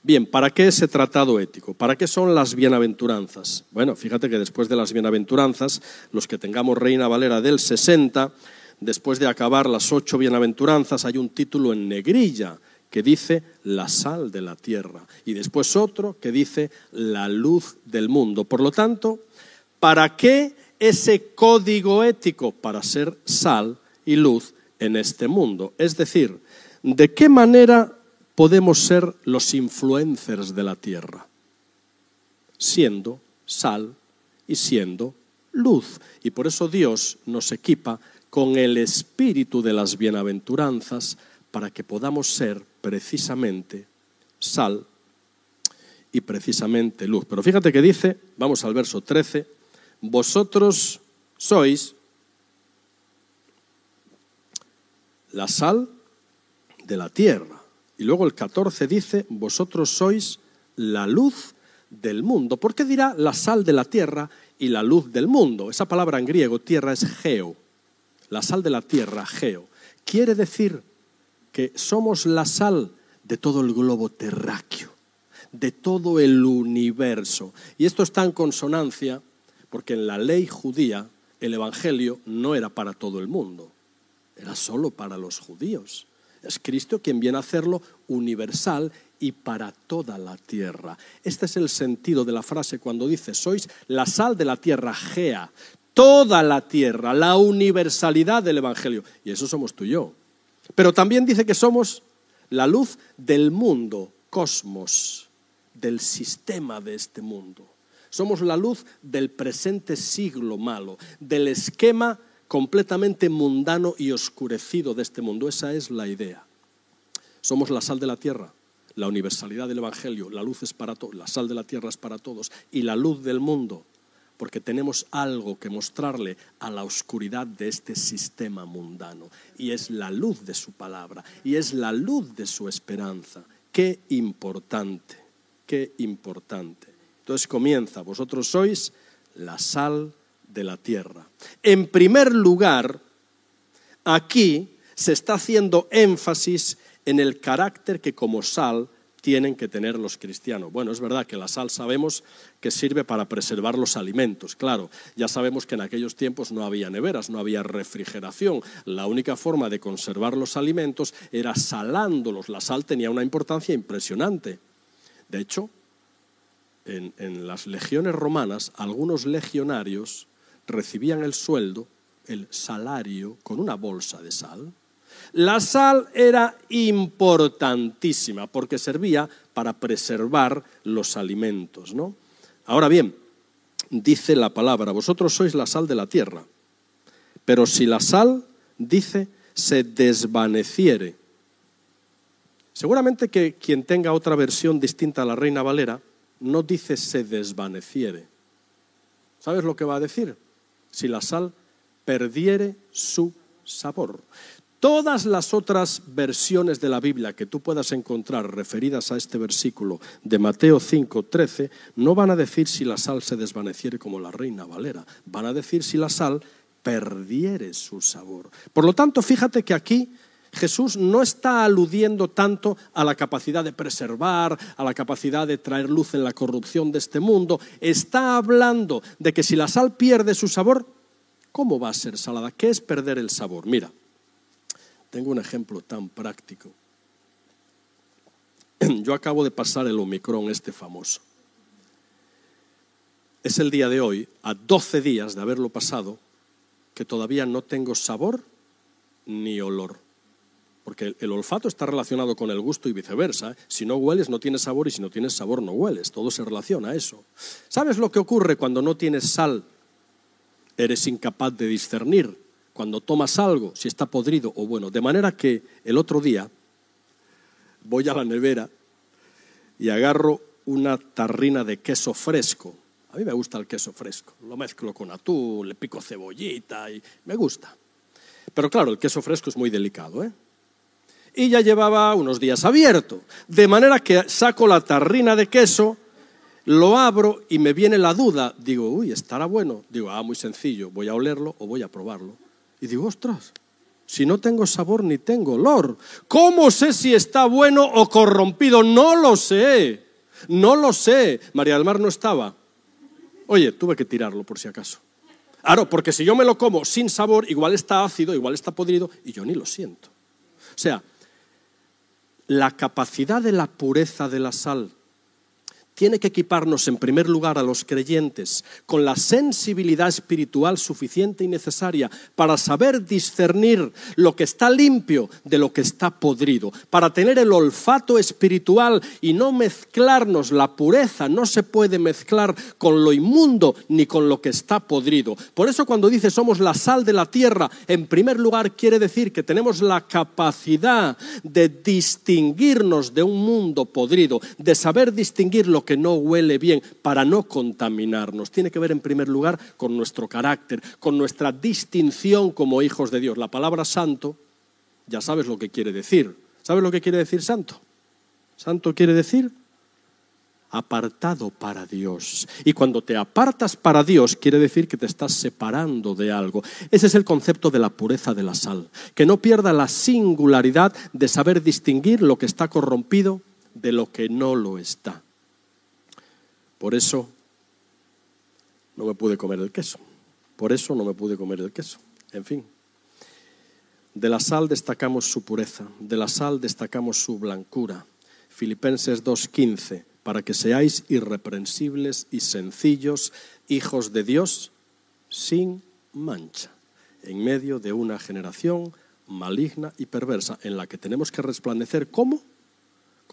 S2: Bien, ¿para qué ese tratado ético? ¿Para qué son las bienaventuranzas? Bueno, fíjate que después de las bienaventuranzas, los que tengamos Reina Valera del 60, después de acabar las ocho bienaventuranzas, hay un título en negrilla que dice la sal de la tierra y después otro que dice la luz del mundo. Por lo tanto, ¿para qué ese código ético? Para ser sal y luz en este mundo. Es decir, ¿de qué manera podemos ser los influencers de la tierra? Siendo sal y siendo luz. Y por eso Dios nos equipa con el espíritu de las bienaventuranzas para que podamos ser precisamente sal y precisamente luz. Pero fíjate que dice, vamos al verso 13, vosotros sois la sal de la tierra. Y luego el 14 dice, vosotros sois la luz del mundo. ¿Por qué dirá la sal de la tierra y la luz del mundo? Esa palabra en griego, tierra, es geo. La sal de la tierra, geo. Quiere decir que somos la sal de todo el globo terráqueo, de todo el universo. Y esto está en consonancia porque en la ley judía el Evangelio no era para todo el mundo, era solo para los judíos. Es Cristo quien viene a hacerlo universal y para toda la tierra. Este es el sentido de la frase cuando dice, sois la sal de la tierra, Gea, toda la tierra, la universalidad del Evangelio. Y eso somos tú y yo. Pero también dice que somos la luz del mundo, cosmos, del sistema de este mundo. Somos la luz del presente siglo malo, del esquema completamente mundano y oscurecido de este mundo. Esa es la idea. Somos la sal de la tierra, la universalidad del Evangelio, la luz es para todos, la sal de la tierra es para todos y la luz del mundo, porque tenemos algo que mostrarle a la oscuridad de este sistema mundano y es la luz de su palabra y es la luz de su esperanza. Qué importante, qué importante. Entonces comienza, vosotros sois la sal de la tierra. En primer lugar, aquí se está haciendo énfasis en el carácter que como sal tienen que tener los cristianos. Bueno, es verdad que la sal sabemos que sirve para preservar los alimentos, claro. Ya sabemos que en aquellos tiempos no había neveras, no había refrigeración. La única forma de conservar los alimentos era salándolos. La sal tenía una importancia impresionante. De hecho, en, en las legiones romanas, algunos legionarios recibían el sueldo, el salario, con una bolsa de sal. La sal era importantísima porque servía para preservar los alimentos. ¿no? Ahora bien, dice la palabra, vosotros sois la sal de la tierra, pero si la sal, dice, se desvaneciere. Seguramente que quien tenga otra versión distinta a la Reina Valera no dice se desvaneciere. ¿Sabes lo que va a decir? Si la sal perdiere su sabor. Todas las otras versiones de la Biblia que tú puedas encontrar referidas a este versículo de Mateo 5, 13, no van a decir si la sal se desvaneciere como la reina Valera, van a decir si la sal perdiere su sabor. Por lo tanto, fíjate que aquí Jesús no está aludiendo tanto a la capacidad de preservar, a la capacidad de traer luz en la corrupción de este mundo, está hablando de que si la sal pierde su sabor, ¿cómo va a ser salada? ¿Qué es perder el sabor? Mira, tengo un ejemplo tan práctico. Yo acabo de pasar el Omicron, este famoso. Es el día de hoy, a 12 días de haberlo pasado, que todavía no tengo sabor ni olor. Porque el olfato está relacionado con el gusto y viceversa. Si no hueles, no tienes sabor y si no tienes sabor, no hueles. Todo se relaciona a eso. ¿Sabes lo que ocurre cuando no tienes sal? Eres incapaz de discernir cuando tomas algo, si está podrido o bueno. De manera que el otro día voy a la nevera y agarro una tarrina de queso fresco. A mí me gusta el queso fresco. Lo mezclo con atún, le pico cebollita y me gusta. Pero claro, el queso fresco es muy delicado, ¿eh? Y ya llevaba unos días abierto. De manera que saco la tarrina de queso, lo abro y me viene la duda. Digo, uy, estará bueno. Digo, ah, muy sencillo, voy a olerlo o voy a probarlo. Y digo, ostras, si no tengo sabor ni tengo olor, ¿cómo sé si está bueno o corrompido? No lo sé, no lo sé. María del Mar no estaba. Oye, tuve que tirarlo por si acaso. Claro, porque si yo me lo como sin sabor, igual está ácido, igual está podrido y yo ni lo siento. O sea, la capacidad de la pureza de la sal tiene que equiparnos en primer lugar a los creyentes con la sensibilidad espiritual suficiente y necesaria para saber discernir lo que está limpio de lo que está podrido, para tener el olfato espiritual y no mezclarnos la pureza, no se puede mezclar con lo inmundo ni con lo que está podrido. Por eso cuando dice somos la sal de la tierra, en primer lugar quiere decir que tenemos la capacidad de distinguirnos de un mundo podrido, de saber distinguir lo que no huele bien, para no contaminarnos. Tiene que ver en primer lugar con nuestro carácter, con nuestra distinción como hijos de Dios. La palabra santo, ya sabes lo que quiere decir. ¿Sabes lo que quiere decir santo? Santo quiere decir apartado para Dios. Y cuando te apartas para Dios, quiere decir que te estás separando de algo. Ese es el concepto de la pureza de la sal. Que no pierda la singularidad de saber distinguir lo que está corrompido de lo que no lo está. Por eso no me pude comer el queso. Por eso no me pude comer el queso. En fin. De la sal destacamos su pureza, de la sal destacamos su blancura. Filipenses 2.15, para que seáis irreprensibles y sencillos, hijos de Dios, sin mancha, en medio de una generación maligna y perversa, en la que tenemos que resplandecer como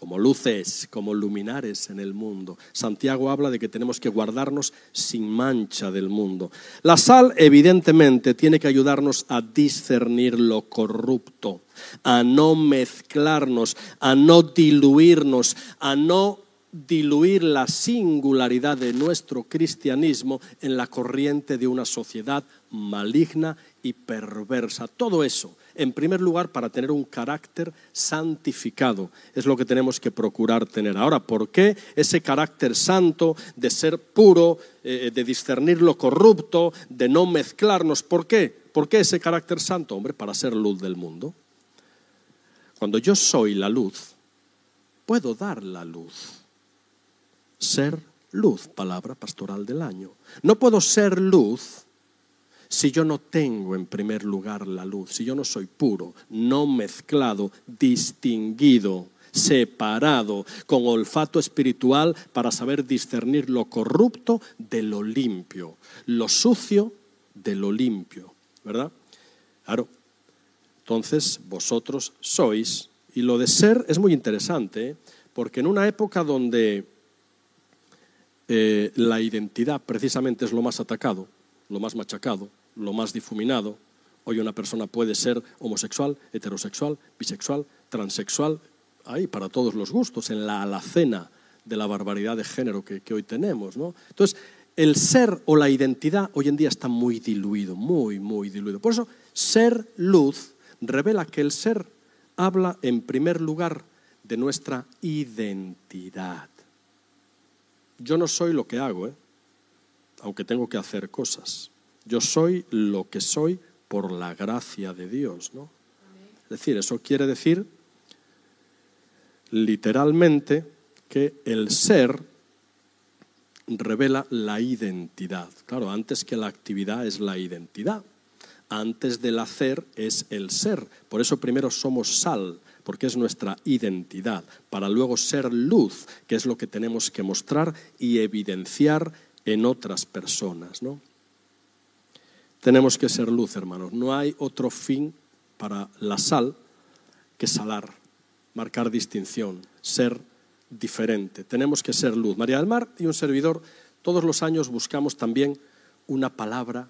S2: como luces, como luminares en el mundo. Santiago habla de que tenemos que guardarnos sin mancha del mundo. La sal, evidentemente, tiene que ayudarnos a discernir lo corrupto, a no mezclarnos, a no diluirnos, a no diluir la singularidad de nuestro cristianismo en la corriente de una sociedad maligna y perversa. Todo eso en primer lugar, para tener un carácter santificado. Es lo que tenemos que procurar tener. Ahora, ¿por qué ese carácter santo de ser puro, eh, de discernir lo corrupto, de no mezclarnos? ¿Por qué? ¿Por qué ese carácter santo? Hombre, para ser luz del mundo. Cuando yo soy la luz, puedo dar la luz. Ser luz, palabra pastoral del año. No puedo ser luz si yo no tengo en primer lugar la luz, si yo no soy puro, no mezclado, distinguido, separado, con olfato espiritual para saber discernir lo corrupto de lo limpio, lo sucio de lo limpio, ¿verdad? Claro. Entonces, vosotros sois, y lo de ser es muy interesante, ¿eh? porque en una época donde eh, la identidad precisamente es lo más atacado, lo más machacado, lo más difuminado. Hoy una persona puede ser homosexual, heterosexual, bisexual, transexual, ahí para todos los gustos, en la alacena de la barbaridad de género que, hoy tenemos. ¿no? Entonces, el ser o la identidad hoy en día está muy diluido, muy, muy diluido. Por eso, ser luz revela que el ser habla en primer lugar de nuestra identidad. Yo no soy lo que hago, ¿eh? aunque tengo que hacer cosas. Yo soy lo que soy por la gracia de Dios, ¿no? Es decir, eso quiere decir literalmente que el ser revela la identidad. Claro, antes que la actividad es la identidad. Antes del hacer es el ser. Por eso primero somos sal, porque es nuestra identidad, para luego ser luz, que es lo que tenemos que mostrar y evidenciar en otras personas, ¿no? Tenemos que ser luz, hermanos. No hay otro fin para la sal que salar, marcar distinción, ser diferente. Tenemos que ser luz. María del Mar y un servidor, todos los años buscamos también una palabra,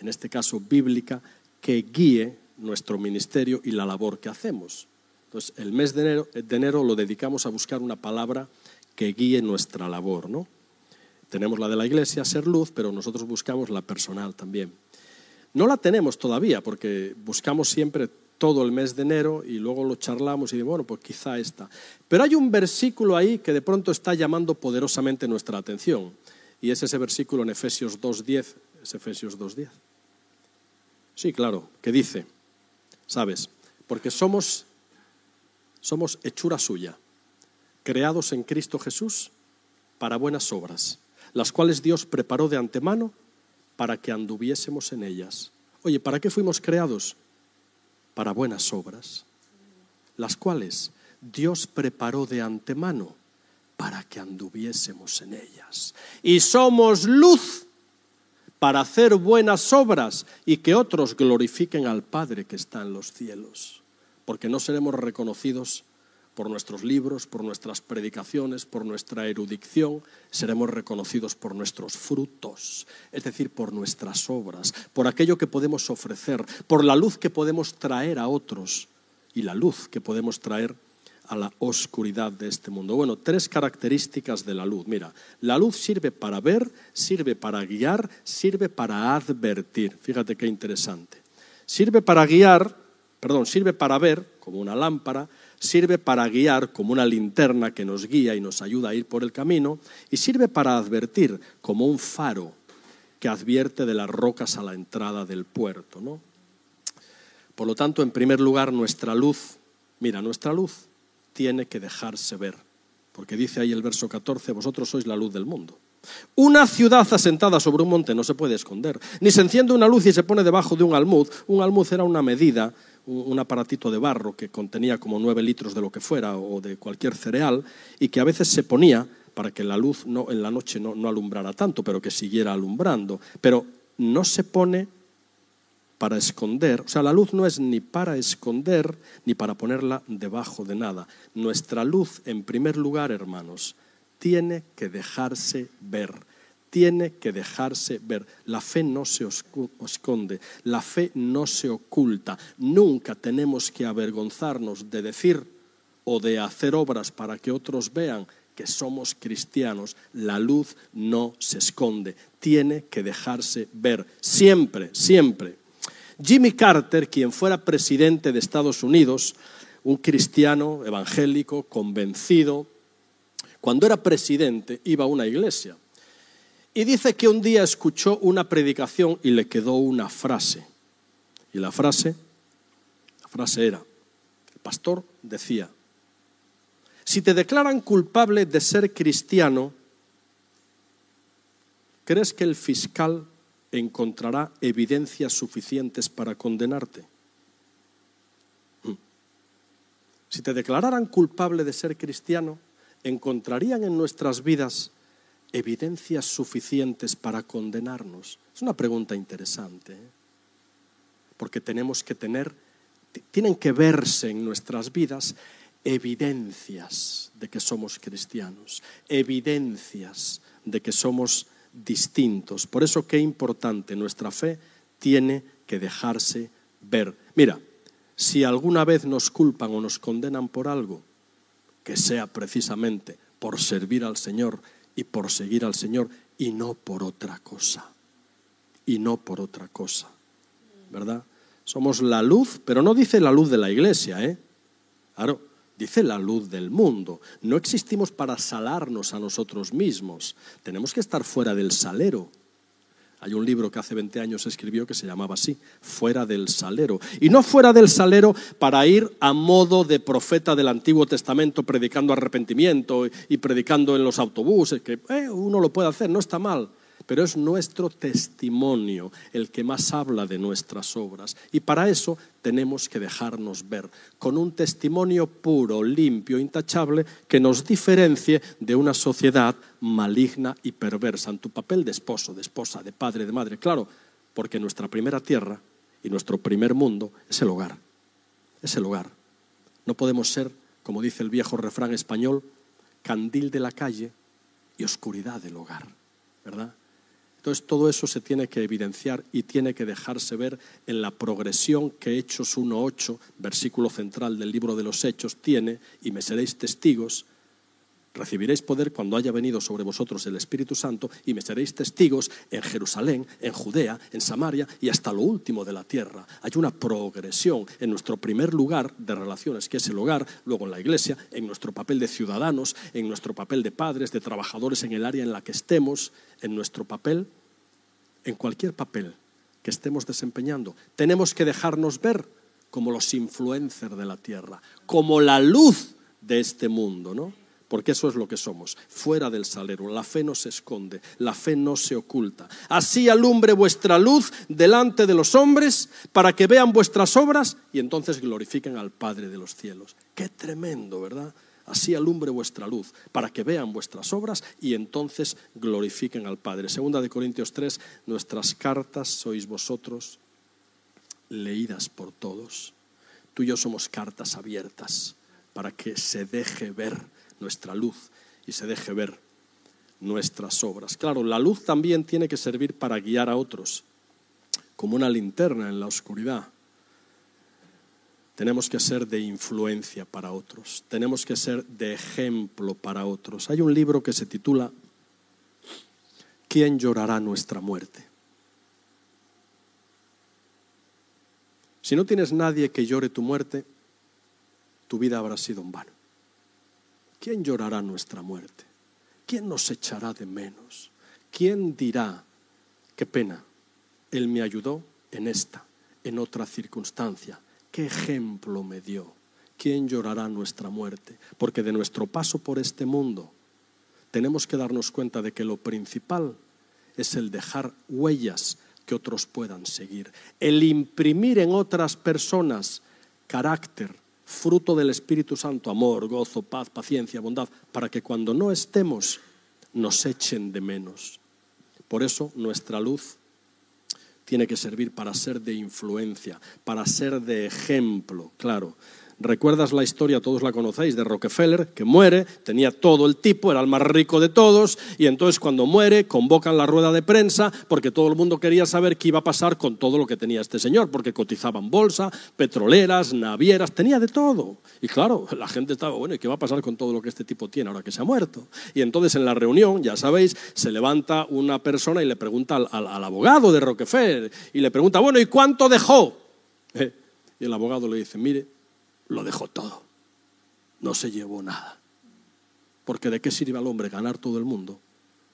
S2: en este caso bíblica, que guíe nuestro ministerio y la labor que hacemos. Entonces, el mes de enero, lo dedicamos a buscar una palabra que guíe nuestra labor, ¿no? Tenemos la de la iglesia, ser luz, pero nosotros buscamos la personal también. No la tenemos todavía porque buscamos siempre todo el mes de enero y luego lo charlamos y digo, bueno, pues quizá esta. Pero hay un versículo ahí que de pronto está llamando poderosamente nuestra atención y es ese versículo en Efesios 2.10, es Efesios 2.10. Sí, claro, que dice, ¿sabes? Porque somos, somos hechura suya, creados en Cristo Jesús para buenas obras, las cuales Dios preparó de antemano para que anduviésemos en ellas. Oye, ¿para qué fuimos creados? Para buenas obras, las cuales Dios preparó de antemano para que anduviésemos en ellas. Y somos luz para hacer buenas obras y que otros glorifiquen al Padre que está en los cielos, porque no seremos reconocidos por nuestros libros, por nuestras predicaciones, por nuestra erudición, seremos reconocidos por nuestros frutos, es decir, por nuestras obras, por aquello que podemos ofrecer, por la luz que podemos traer a otros y la luz que podemos traer a la oscuridad de este mundo. Bueno, tres características de la luz. Mira, la luz sirve para ver, sirve para guiar, sirve para advertir. Fíjate qué interesante. Sirve para guiar, perdón, sirve para ver, como una lámpara, sirve para guiar como una linterna que nos guía y nos ayuda a ir por el camino, y sirve para advertir como un faro que advierte de las rocas a la entrada del puerto. ¿no? Por lo tanto, en primer lugar, nuestra luz, mira, nuestra luz tiene que dejarse ver, porque dice ahí el verso 14, vosotros sois la luz del mundo. Una ciudad asentada sobre un monte no se puede esconder, ni se enciende una luz y se pone debajo de un almud. Un almud era una medida un aparatito de barro que contenía como nueve litros de lo que fuera o de cualquier cereal y que a veces se ponía para que la luz no, en la noche no, no alumbrara tanto, pero que siguiera alumbrando. Pero no se pone para esconder, o sea, la luz no es ni para esconder ni para ponerla debajo de nada. Nuestra luz, en primer lugar, hermanos, tiene que dejarse ver tiene que dejarse ver. La fe no se esconde, la fe no se oculta. Nunca tenemos que avergonzarnos de decir o de hacer obras para que otros vean que somos cristianos. La luz no se esconde, tiene que dejarse ver. Siempre, siempre. Jimmy Carter, quien fuera presidente de Estados Unidos, un cristiano evangélico convencido, cuando era presidente iba a una iglesia y dice que un día escuchó una predicación y le quedó una frase. Y la frase, la frase era, el pastor decía, si te declaran culpable de ser cristiano, ¿crees que el fiscal encontrará evidencias suficientes para condenarte? Hmm. Si te declararan culpable de ser cristiano, ¿encontrarían en nuestras vidas evidencias suficientes para condenarnos? Es una pregunta interesante, ¿eh? porque tenemos que tener, tienen que verse en nuestras vidas evidencias de que somos cristianos, evidencias de que somos distintos. Por eso qué importante, nuestra fe tiene que dejarse ver. Mira, si alguna vez nos culpan o nos condenan por algo, que sea precisamente por servir al Señor y por seguir al Señor y no por otra cosa. Y no por otra cosa. ¿Verdad? Somos la luz, pero no dice la luz de la iglesia, ¿eh? Claro, dice la luz del mundo. No existimos para salarnos a nosotros mismos. Tenemos que estar fuera del salero. Hay un libro que hace 20 años escribió que se llamaba así, Fuera del Salero. Y no fuera del Salero para ir a modo de profeta del Antiguo Testamento predicando arrepentimiento y predicando en los autobuses, que eh, uno lo puede hacer, no está mal pero es nuestro testimonio el que más habla de nuestras obras. Y para eso tenemos que dejarnos ver, con un testimonio puro, limpio, intachable, que nos diferencie de una sociedad maligna y perversa, en tu papel de esposo, de esposa, de padre, de madre. Claro, porque nuestra primera tierra y nuestro primer mundo es el hogar. Es el hogar. No podemos ser, como dice el viejo refrán español, candil de la calle y oscuridad del hogar, ¿verdad? Entonces todo eso se tiene que evidenciar y tiene que dejarse ver en la progresión que Hechos 1.8, versículo central del libro de los Hechos, tiene, y me seréis testigos, recibiréis poder cuando haya venido sobre vosotros el Espíritu Santo, y me seréis testigos en Jerusalén, en Judea, en Samaria y hasta lo último de la tierra. Hay una progresión en nuestro primer lugar de relaciones, que es el hogar, luego en la iglesia, en nuestro papel de ciudadanos, en nuestro papel de padres, de trabajadores en el área en la que estemos, en nuestro papel, en cualquier papel que estemos desempeñando, tenemos que dejarnos ver como los influencers de la tierra, como la luz de este mundo, ¿no? Porque eso es lo que somos, fuera del salero. La fe no se esconde, la fe no se oculta. Así alumbre vuestra luz delante de los hombres para que vean vuestras obras y entonces glorifiquen al Padre de los cielos. Qué tremendo, ¿verdad? Así alumbre vuestra luz, para que vean vuestras obras y entonces glorifiquen al Padre. Segunda de Corintios 3, nuestras cartas sois vosotros leídas por todos. Tú y yo somos cartas abiertas para que se deje ver nuestra luz y se deje ver nuestras obras. Claro, la luz también tiene que servir para guiar a otros, como una linterna en la oscuridad. Tenemos que ser de influencia para otros, tenemos que ser de ejemplo para otros. Hay un libro que se titula ¿Quién llorará nuestra muerte? Si no tienes nadie que llore tu muerte, tu vida habrá sido en vano. ¿Quién llorará nuestra muerte? ¿Quién nos echará de menos? ¿Quién dirá, qué pena, Él me ayudó en esta, en otra circunstancia? ¿Qué ejemplo me dio? ¿Quién llorará nuestra muerte? Porque de nuestro paso por este mundo tenemos que darnos cuenta de que lo principal es el dejar huellas que otros puedan seguir. El imprimir en otras personas carácter, fruto del Espíritu Santo, amor, gozo, paz, paciencia, bondad, para que cuando no estemos nos echen de menos. Por eso nuestra luz tiene que servir para ser de influencia, para ser de ejemplo, claro. Recuerdas la historia, todos la conocéis, de Rockefeller, que muere, tenía todo el tipo, era el más rico de todos, y entonces cuando muere convocan la rueda de prensa porque todo el mundo quería saber qué iba a pasar con todo lo que tenía este señor, porque cotizaban bolsa, petroleras, navieras, tenía de todo. Y claro, la gente estaba, bueno, ¿y qué va a pasar con todo lo que este tipo tiene ahora que se ha muerto? Y entonces en la reunión, ya sabéis, se levanta una persona y le pregunta al, abogado de Rockefeller, y le pregunta, bueno, ¿y cuánto dejó? Eh, y el abogado le dice, mire, lo dejó todo. No se llevó nada. Porque ¿de qué sirve al hombre ganar todo el mundo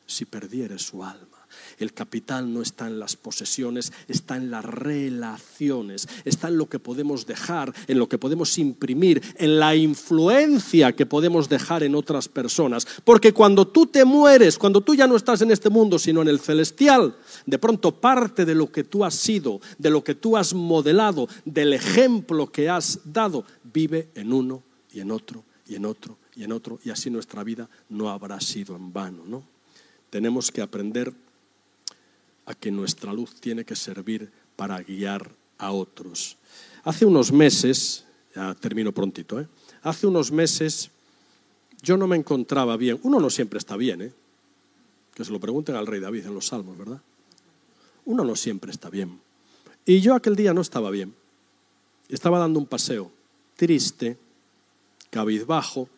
S2: si perdiere su alma? El capital no está en las posesiones, está en las relaciones, está en lo que podemos dejar, en lo que podemos imprimir, en la influencia que podemos dejar en otras personas. Porque cuando tú te mueres, cuando tú ya no estás en este mundo, sino en el celestial, de pronto parte de lo que tú has sido, de lo que tú has modelado, del ejemplo que has dado, vive en uno y en otro y en otro y en otro, y así nuestra vida no habrá sido en vano, ¿no? Tenemos que aprender a que nuestra luz tiene que servir para guiar a otros. Hace unos meses, ya termino prontito, ¿eh? hace unos meses yo no me encontraba bien, uno no siempre está bien, ¿eh? que se lo pregunten al rey David en los salmos, ¿verdad? Uno no siempre está bien. Y yo aquel día no estaba bien. Estaba dando un paseo, triste, cabizbajo,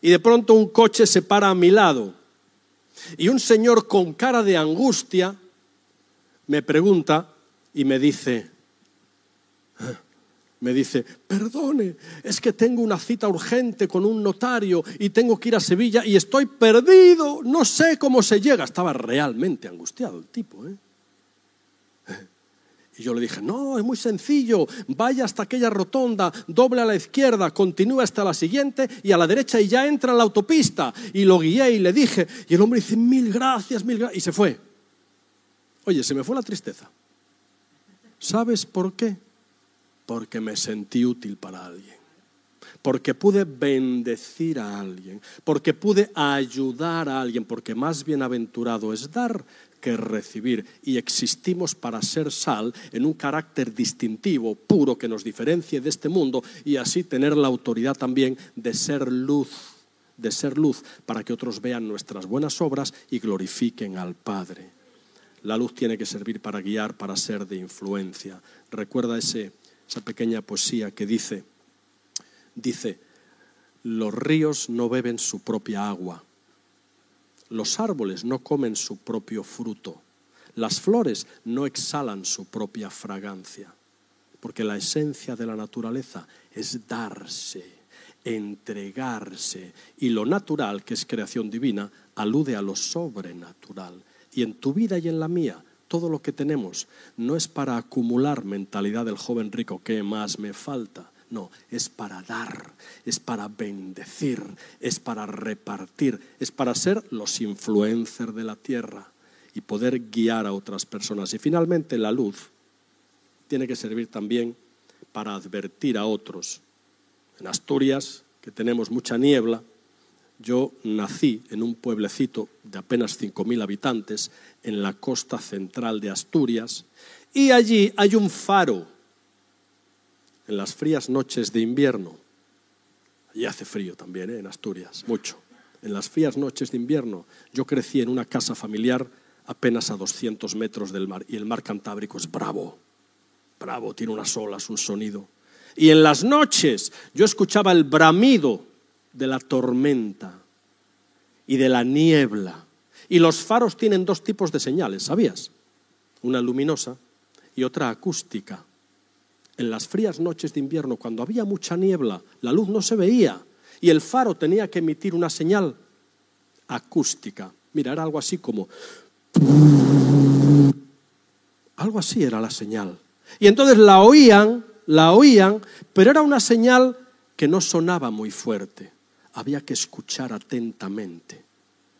S2: y de pronto un coche se para a mi lado. Y un señor con cara de angustia me pregunta y me dice, me dice, perdone, es que tengo una cita urgente con un notario y tengo que ir a Sevilla y estoy perdido, no sé cómo se llega. Estaba realmente angustiado el tipo. ¿eh? Y yo le dije, no, es muy sencillo, vaya hasta aquella rotonda, doble a la izquierda, continúa hasta la siguiente y a la derecha y ya entra en la autopista. Y lo guié y le dije, y el hombre dice, mil gracias, mil gracias, y se fue. Oye, se me fue la tristeza. ¿Sabes por qué? Porque me sentí útil para alguien. Porque pude bendecir a alguien. Porque pude ayudar a alguien. Porque más bienaventurado es dar que recibir. Y existimos para ser sal en un carácter distintivo, puro, que nos diferencie de este mundo y así tener la autoridad también de ser luz de ser luz para que otros vean nuestras buenas obras y glorifiquen al Padre. La luz tiene que servir para guiar, para ser de influencia. Recuerda ese, esa pequeña poesía que dice, dice, los ríos no beben su propia agua, los árboles no comen su propio fruto, las flores no exhalan su propia fragancia, porque la esencia de la naturaleza es darse, entregarse, y lo natural, que es creación divina, alude a lo sobrenatural y en tu vida y en la mía, todo lo que tenemos no es para acumular mentalidad del joven rico, ¿qué más me falta? No, es para dar, es para bendecir, es para repartir, es para ser los influencers de la tierra y poder guiar a otras personas. Y finalmente la luz tiene que servir también para advertir a otros. En Asturias, que tenemos mucha niebla, yo nací en un pueblecito de apenas 5.000 habitantes en la costa central de Asturias y allí hay un faro en las frías noches de invierno. Allí hace frío también, ¿eh? en Asturias, mucho. En las frías noches de invierno yo crecí en una casa familiar apenas a 200 metros del mar y el mar Cantábrico es bravo, bravo, tiene unas olas, un sonido. Y en las noches yo escuchaba el bramido de la tormenta y de la niebla. Y los faros tienen dos tipos de señales, ¿sabías? Una luminosa y otra acústica. En las frías noches de invierno, cuando había mucha niebla, la luz no se veía y el faro tenía que emitir una señal acústica. Mira, era algo así como... Algo así era la señal. Y entonces la oían, la oían, pero era una señal que no sonaba muy fuerte había que escuchar atentamente.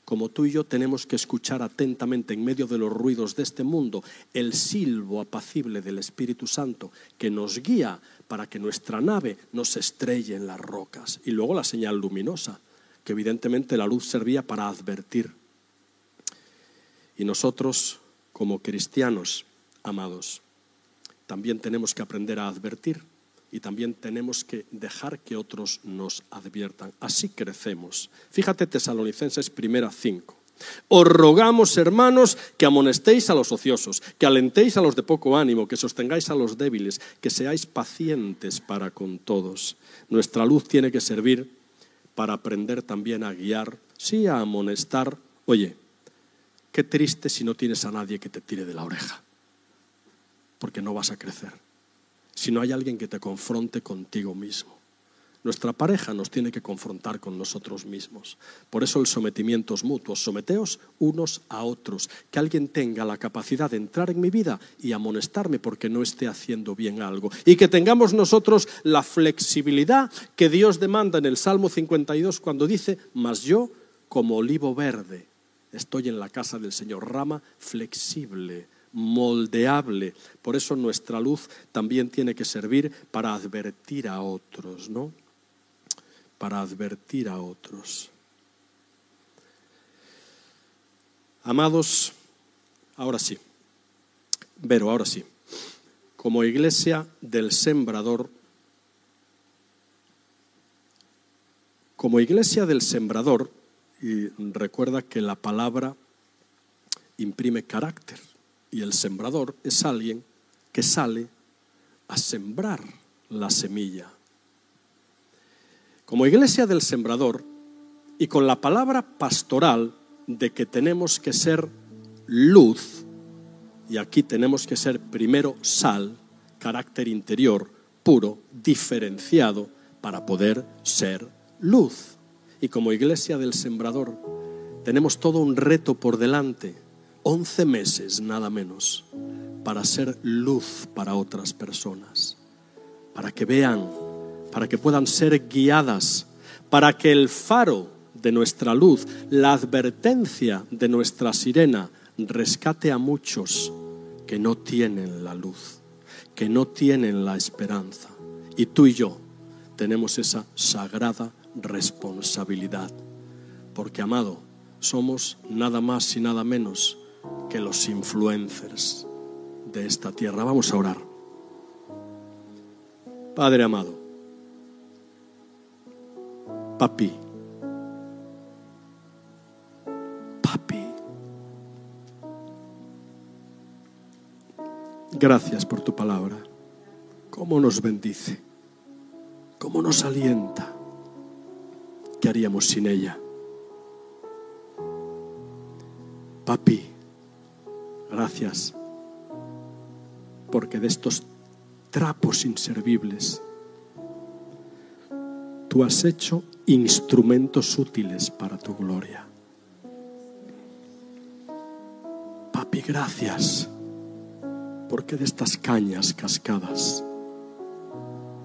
S2: Como tú y yo tenemos que escuchar atentamente en medio de los ruidos de este mundo el silbo apacible del Espíritu Santo que nos guía para que nuestra nave no se estrelle en las rocas. Y luego la señal luminosa, que evidentemente la luz servía para advertir. Y nosotros, como cristianos, amados, también tenemos que aprender a advertir y también tenemos que dejar que otros nos adviertan. Así crecemos. Fíjate Tesalonicenses primera 5. Os rogamos, hermanos, que amonestéis a los ociosos, que alentéis a los de poco ánimo, que sostengáis a los débiles, que seáis pacientes para con todos. Nuestra luz tiene que servir para aprender también a guiar, sí a amonestar. Oye, qué triste si no tienes a nadie que te tire de la oreja, porque no vas a crecer si no hay alguien que te confronte contigo mismo. Nuestra pareja nos tiene que confrontar con nosotros mismos. Por eso el sometimiento es mutuo. Someteos unos a otros. Que alguien tenga la capacidad de entrar en mi vida y amonestarme porque no esté haciendo bien algo. Y que tengamos nosotros la flexibilidad que Dios demanda en el Salmo 52 cuando dice, mas yo como olivo verde estoy en la casa del Señor, rama flexible moldeable. Por eso nuestra luz también tiene que servir para advertir a otros, ¿no? Para advertir a otros. Amados, ahora sí, Vero, ahora sí, como iglesia del sembrador, como iglesia del sembrador, y recuerda que la palabra imprime carácter. Y el sembrador es alguien que sale a sembrar la semilla. Como iglesia del sembrador y con la palabra pastoral de que tenemos que ser luz, y aquí tenemos que ser primero sal, carácter interior, puro, diferenciado, para poder ser luz. Y como iglesia del sembrador tenemos todo un reto por delante 11 meses nada menos para ser luz para otras personas, para que vean, para que puedan ser guiadas, para que el faro de nuestra luz, la advertencia de nuestra sirena, rescate a muchos que no tienen la luz, que no tienen la esperanza. Y tú y yo tenemos esa sagrada responsabilidad, porque amado, somos nada más y nada menos que los influencers de esta tierra. Vamos a orar. Padre amado, papi, papi, gracias por tu palabra. Cómo nos bendice, cómo nos alienta. ¿Qué haríamos sin ella? Papi, Gracias, porque de estos trapos inservibles tú has hecho instrumentos útiles para tu gloria. Papi, gracias, porque de estas cañas cascadas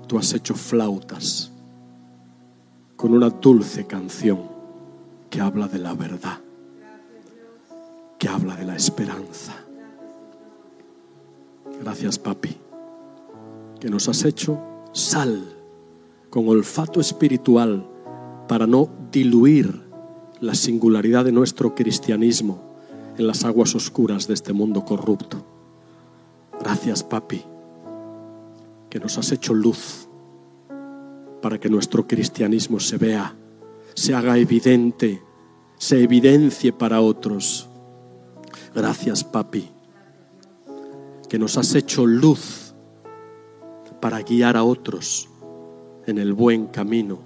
S2: tú has hecho flautas con una dulce canción que habla de la verdad esperanza. Gracias, papi, que nos has hecho sal con olfato espiritual para no diluir la singularidad de nuestro cristianismo en las aguas oscuras de este mundo corrupto. Gracias, papi, que nos has hecho luz para que nuestro cristianismo se vea, se haga evidente, se evidencie para otros. Gracias, papi, que nos has hecho luz para guiar a otros en el buen camino,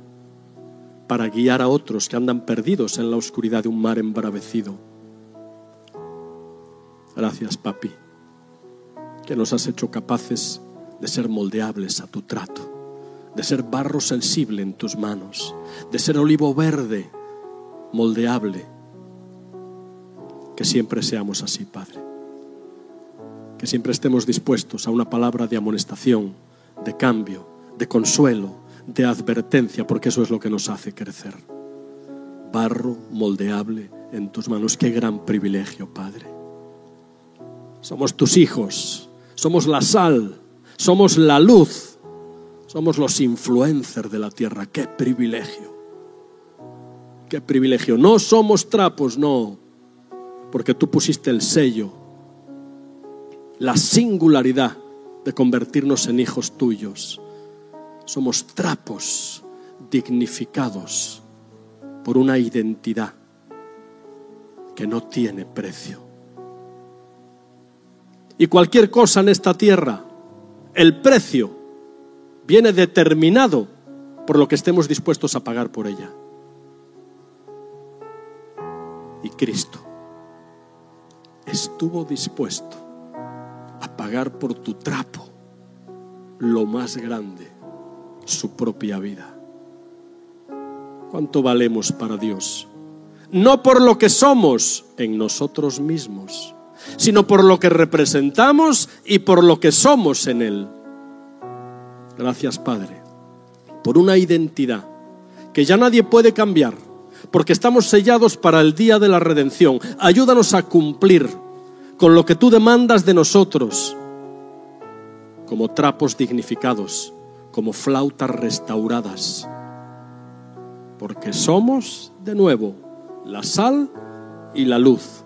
S2: para guiar a otros que andan perdidos en la oscuridad de un mar embravecido. Gracias, papi, que nos has hecho capaces de ser moldeables a tu trato de ser barro sensible en tus manos, de ser olivo verde, moldeable. Que siempre seamos así, Padre. Que siempre estemos dispuestos a una palabra de amonestación, de cambio, de consuelo, de advertencia, porque eso es lo que nos hace crecer. Barro moldeable en tus manos. Qué gran privilegio, Padre. Somos tus hijos, somos la sal, somos la luz somos los influencers de la tierra. Qué privilegio. Qué privilegio. No somos trapos, no. Porque tú pusiste el sello, la singularidad de convertirnos en hijos tuyos. Somos trapos dignificados por una identidad que no tiene precio. Y cualquier cosa en esta tierra, el precio viene determinado por lo que estemos dispuestos a pagar por ella. Y Cristo estuvo dispuesto a pagar por tu trapo lo más grande, su propia vida. ¿Cuánto valemos para Dios? No por lo que somos en nosotros mismos, sino por lo que representamos y por lo que somos en Él. Gracias, Padre, por una identidad que ya nadie puede cambiar, porque estamos sellados para el día de la redención. Ayúdanos a cumplir con lo que tú demandas de nosotros, como trapos dignificados, como flautas restauradas, porque somos de nuevo la sal y la luz,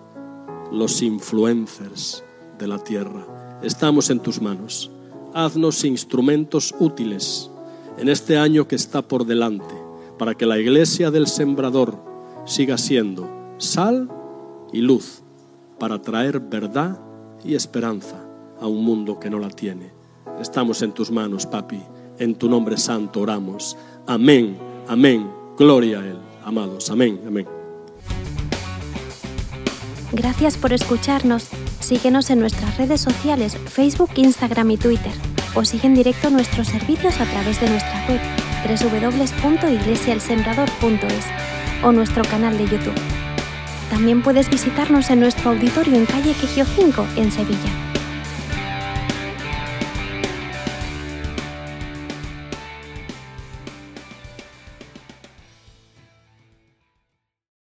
S2: los influencers de la tierra. Estamos en tus manos haznos instrumentos útiles en este año que está por delante, para que la iglesia del sembrador siga siendo sal y luz, para traer verdad y esperanza a un mundo que no la tiene. Estamos en tus manos, papi. En tu nombre santo oramos. Amén, amén. Gloria a Él, amados. Amén, amén.
S1: Gracias por escucharnos. Síguenos en nuestras redes sociales, Facebook, Instagram y Twitter. O sigue en directo nuestros servicios a través de nuestra web www.iglesialsembrador.es o nuestro canal de YouTube. También puedes visitarnos en nuestro auditorio en calle Quejío 5 en Sevilla.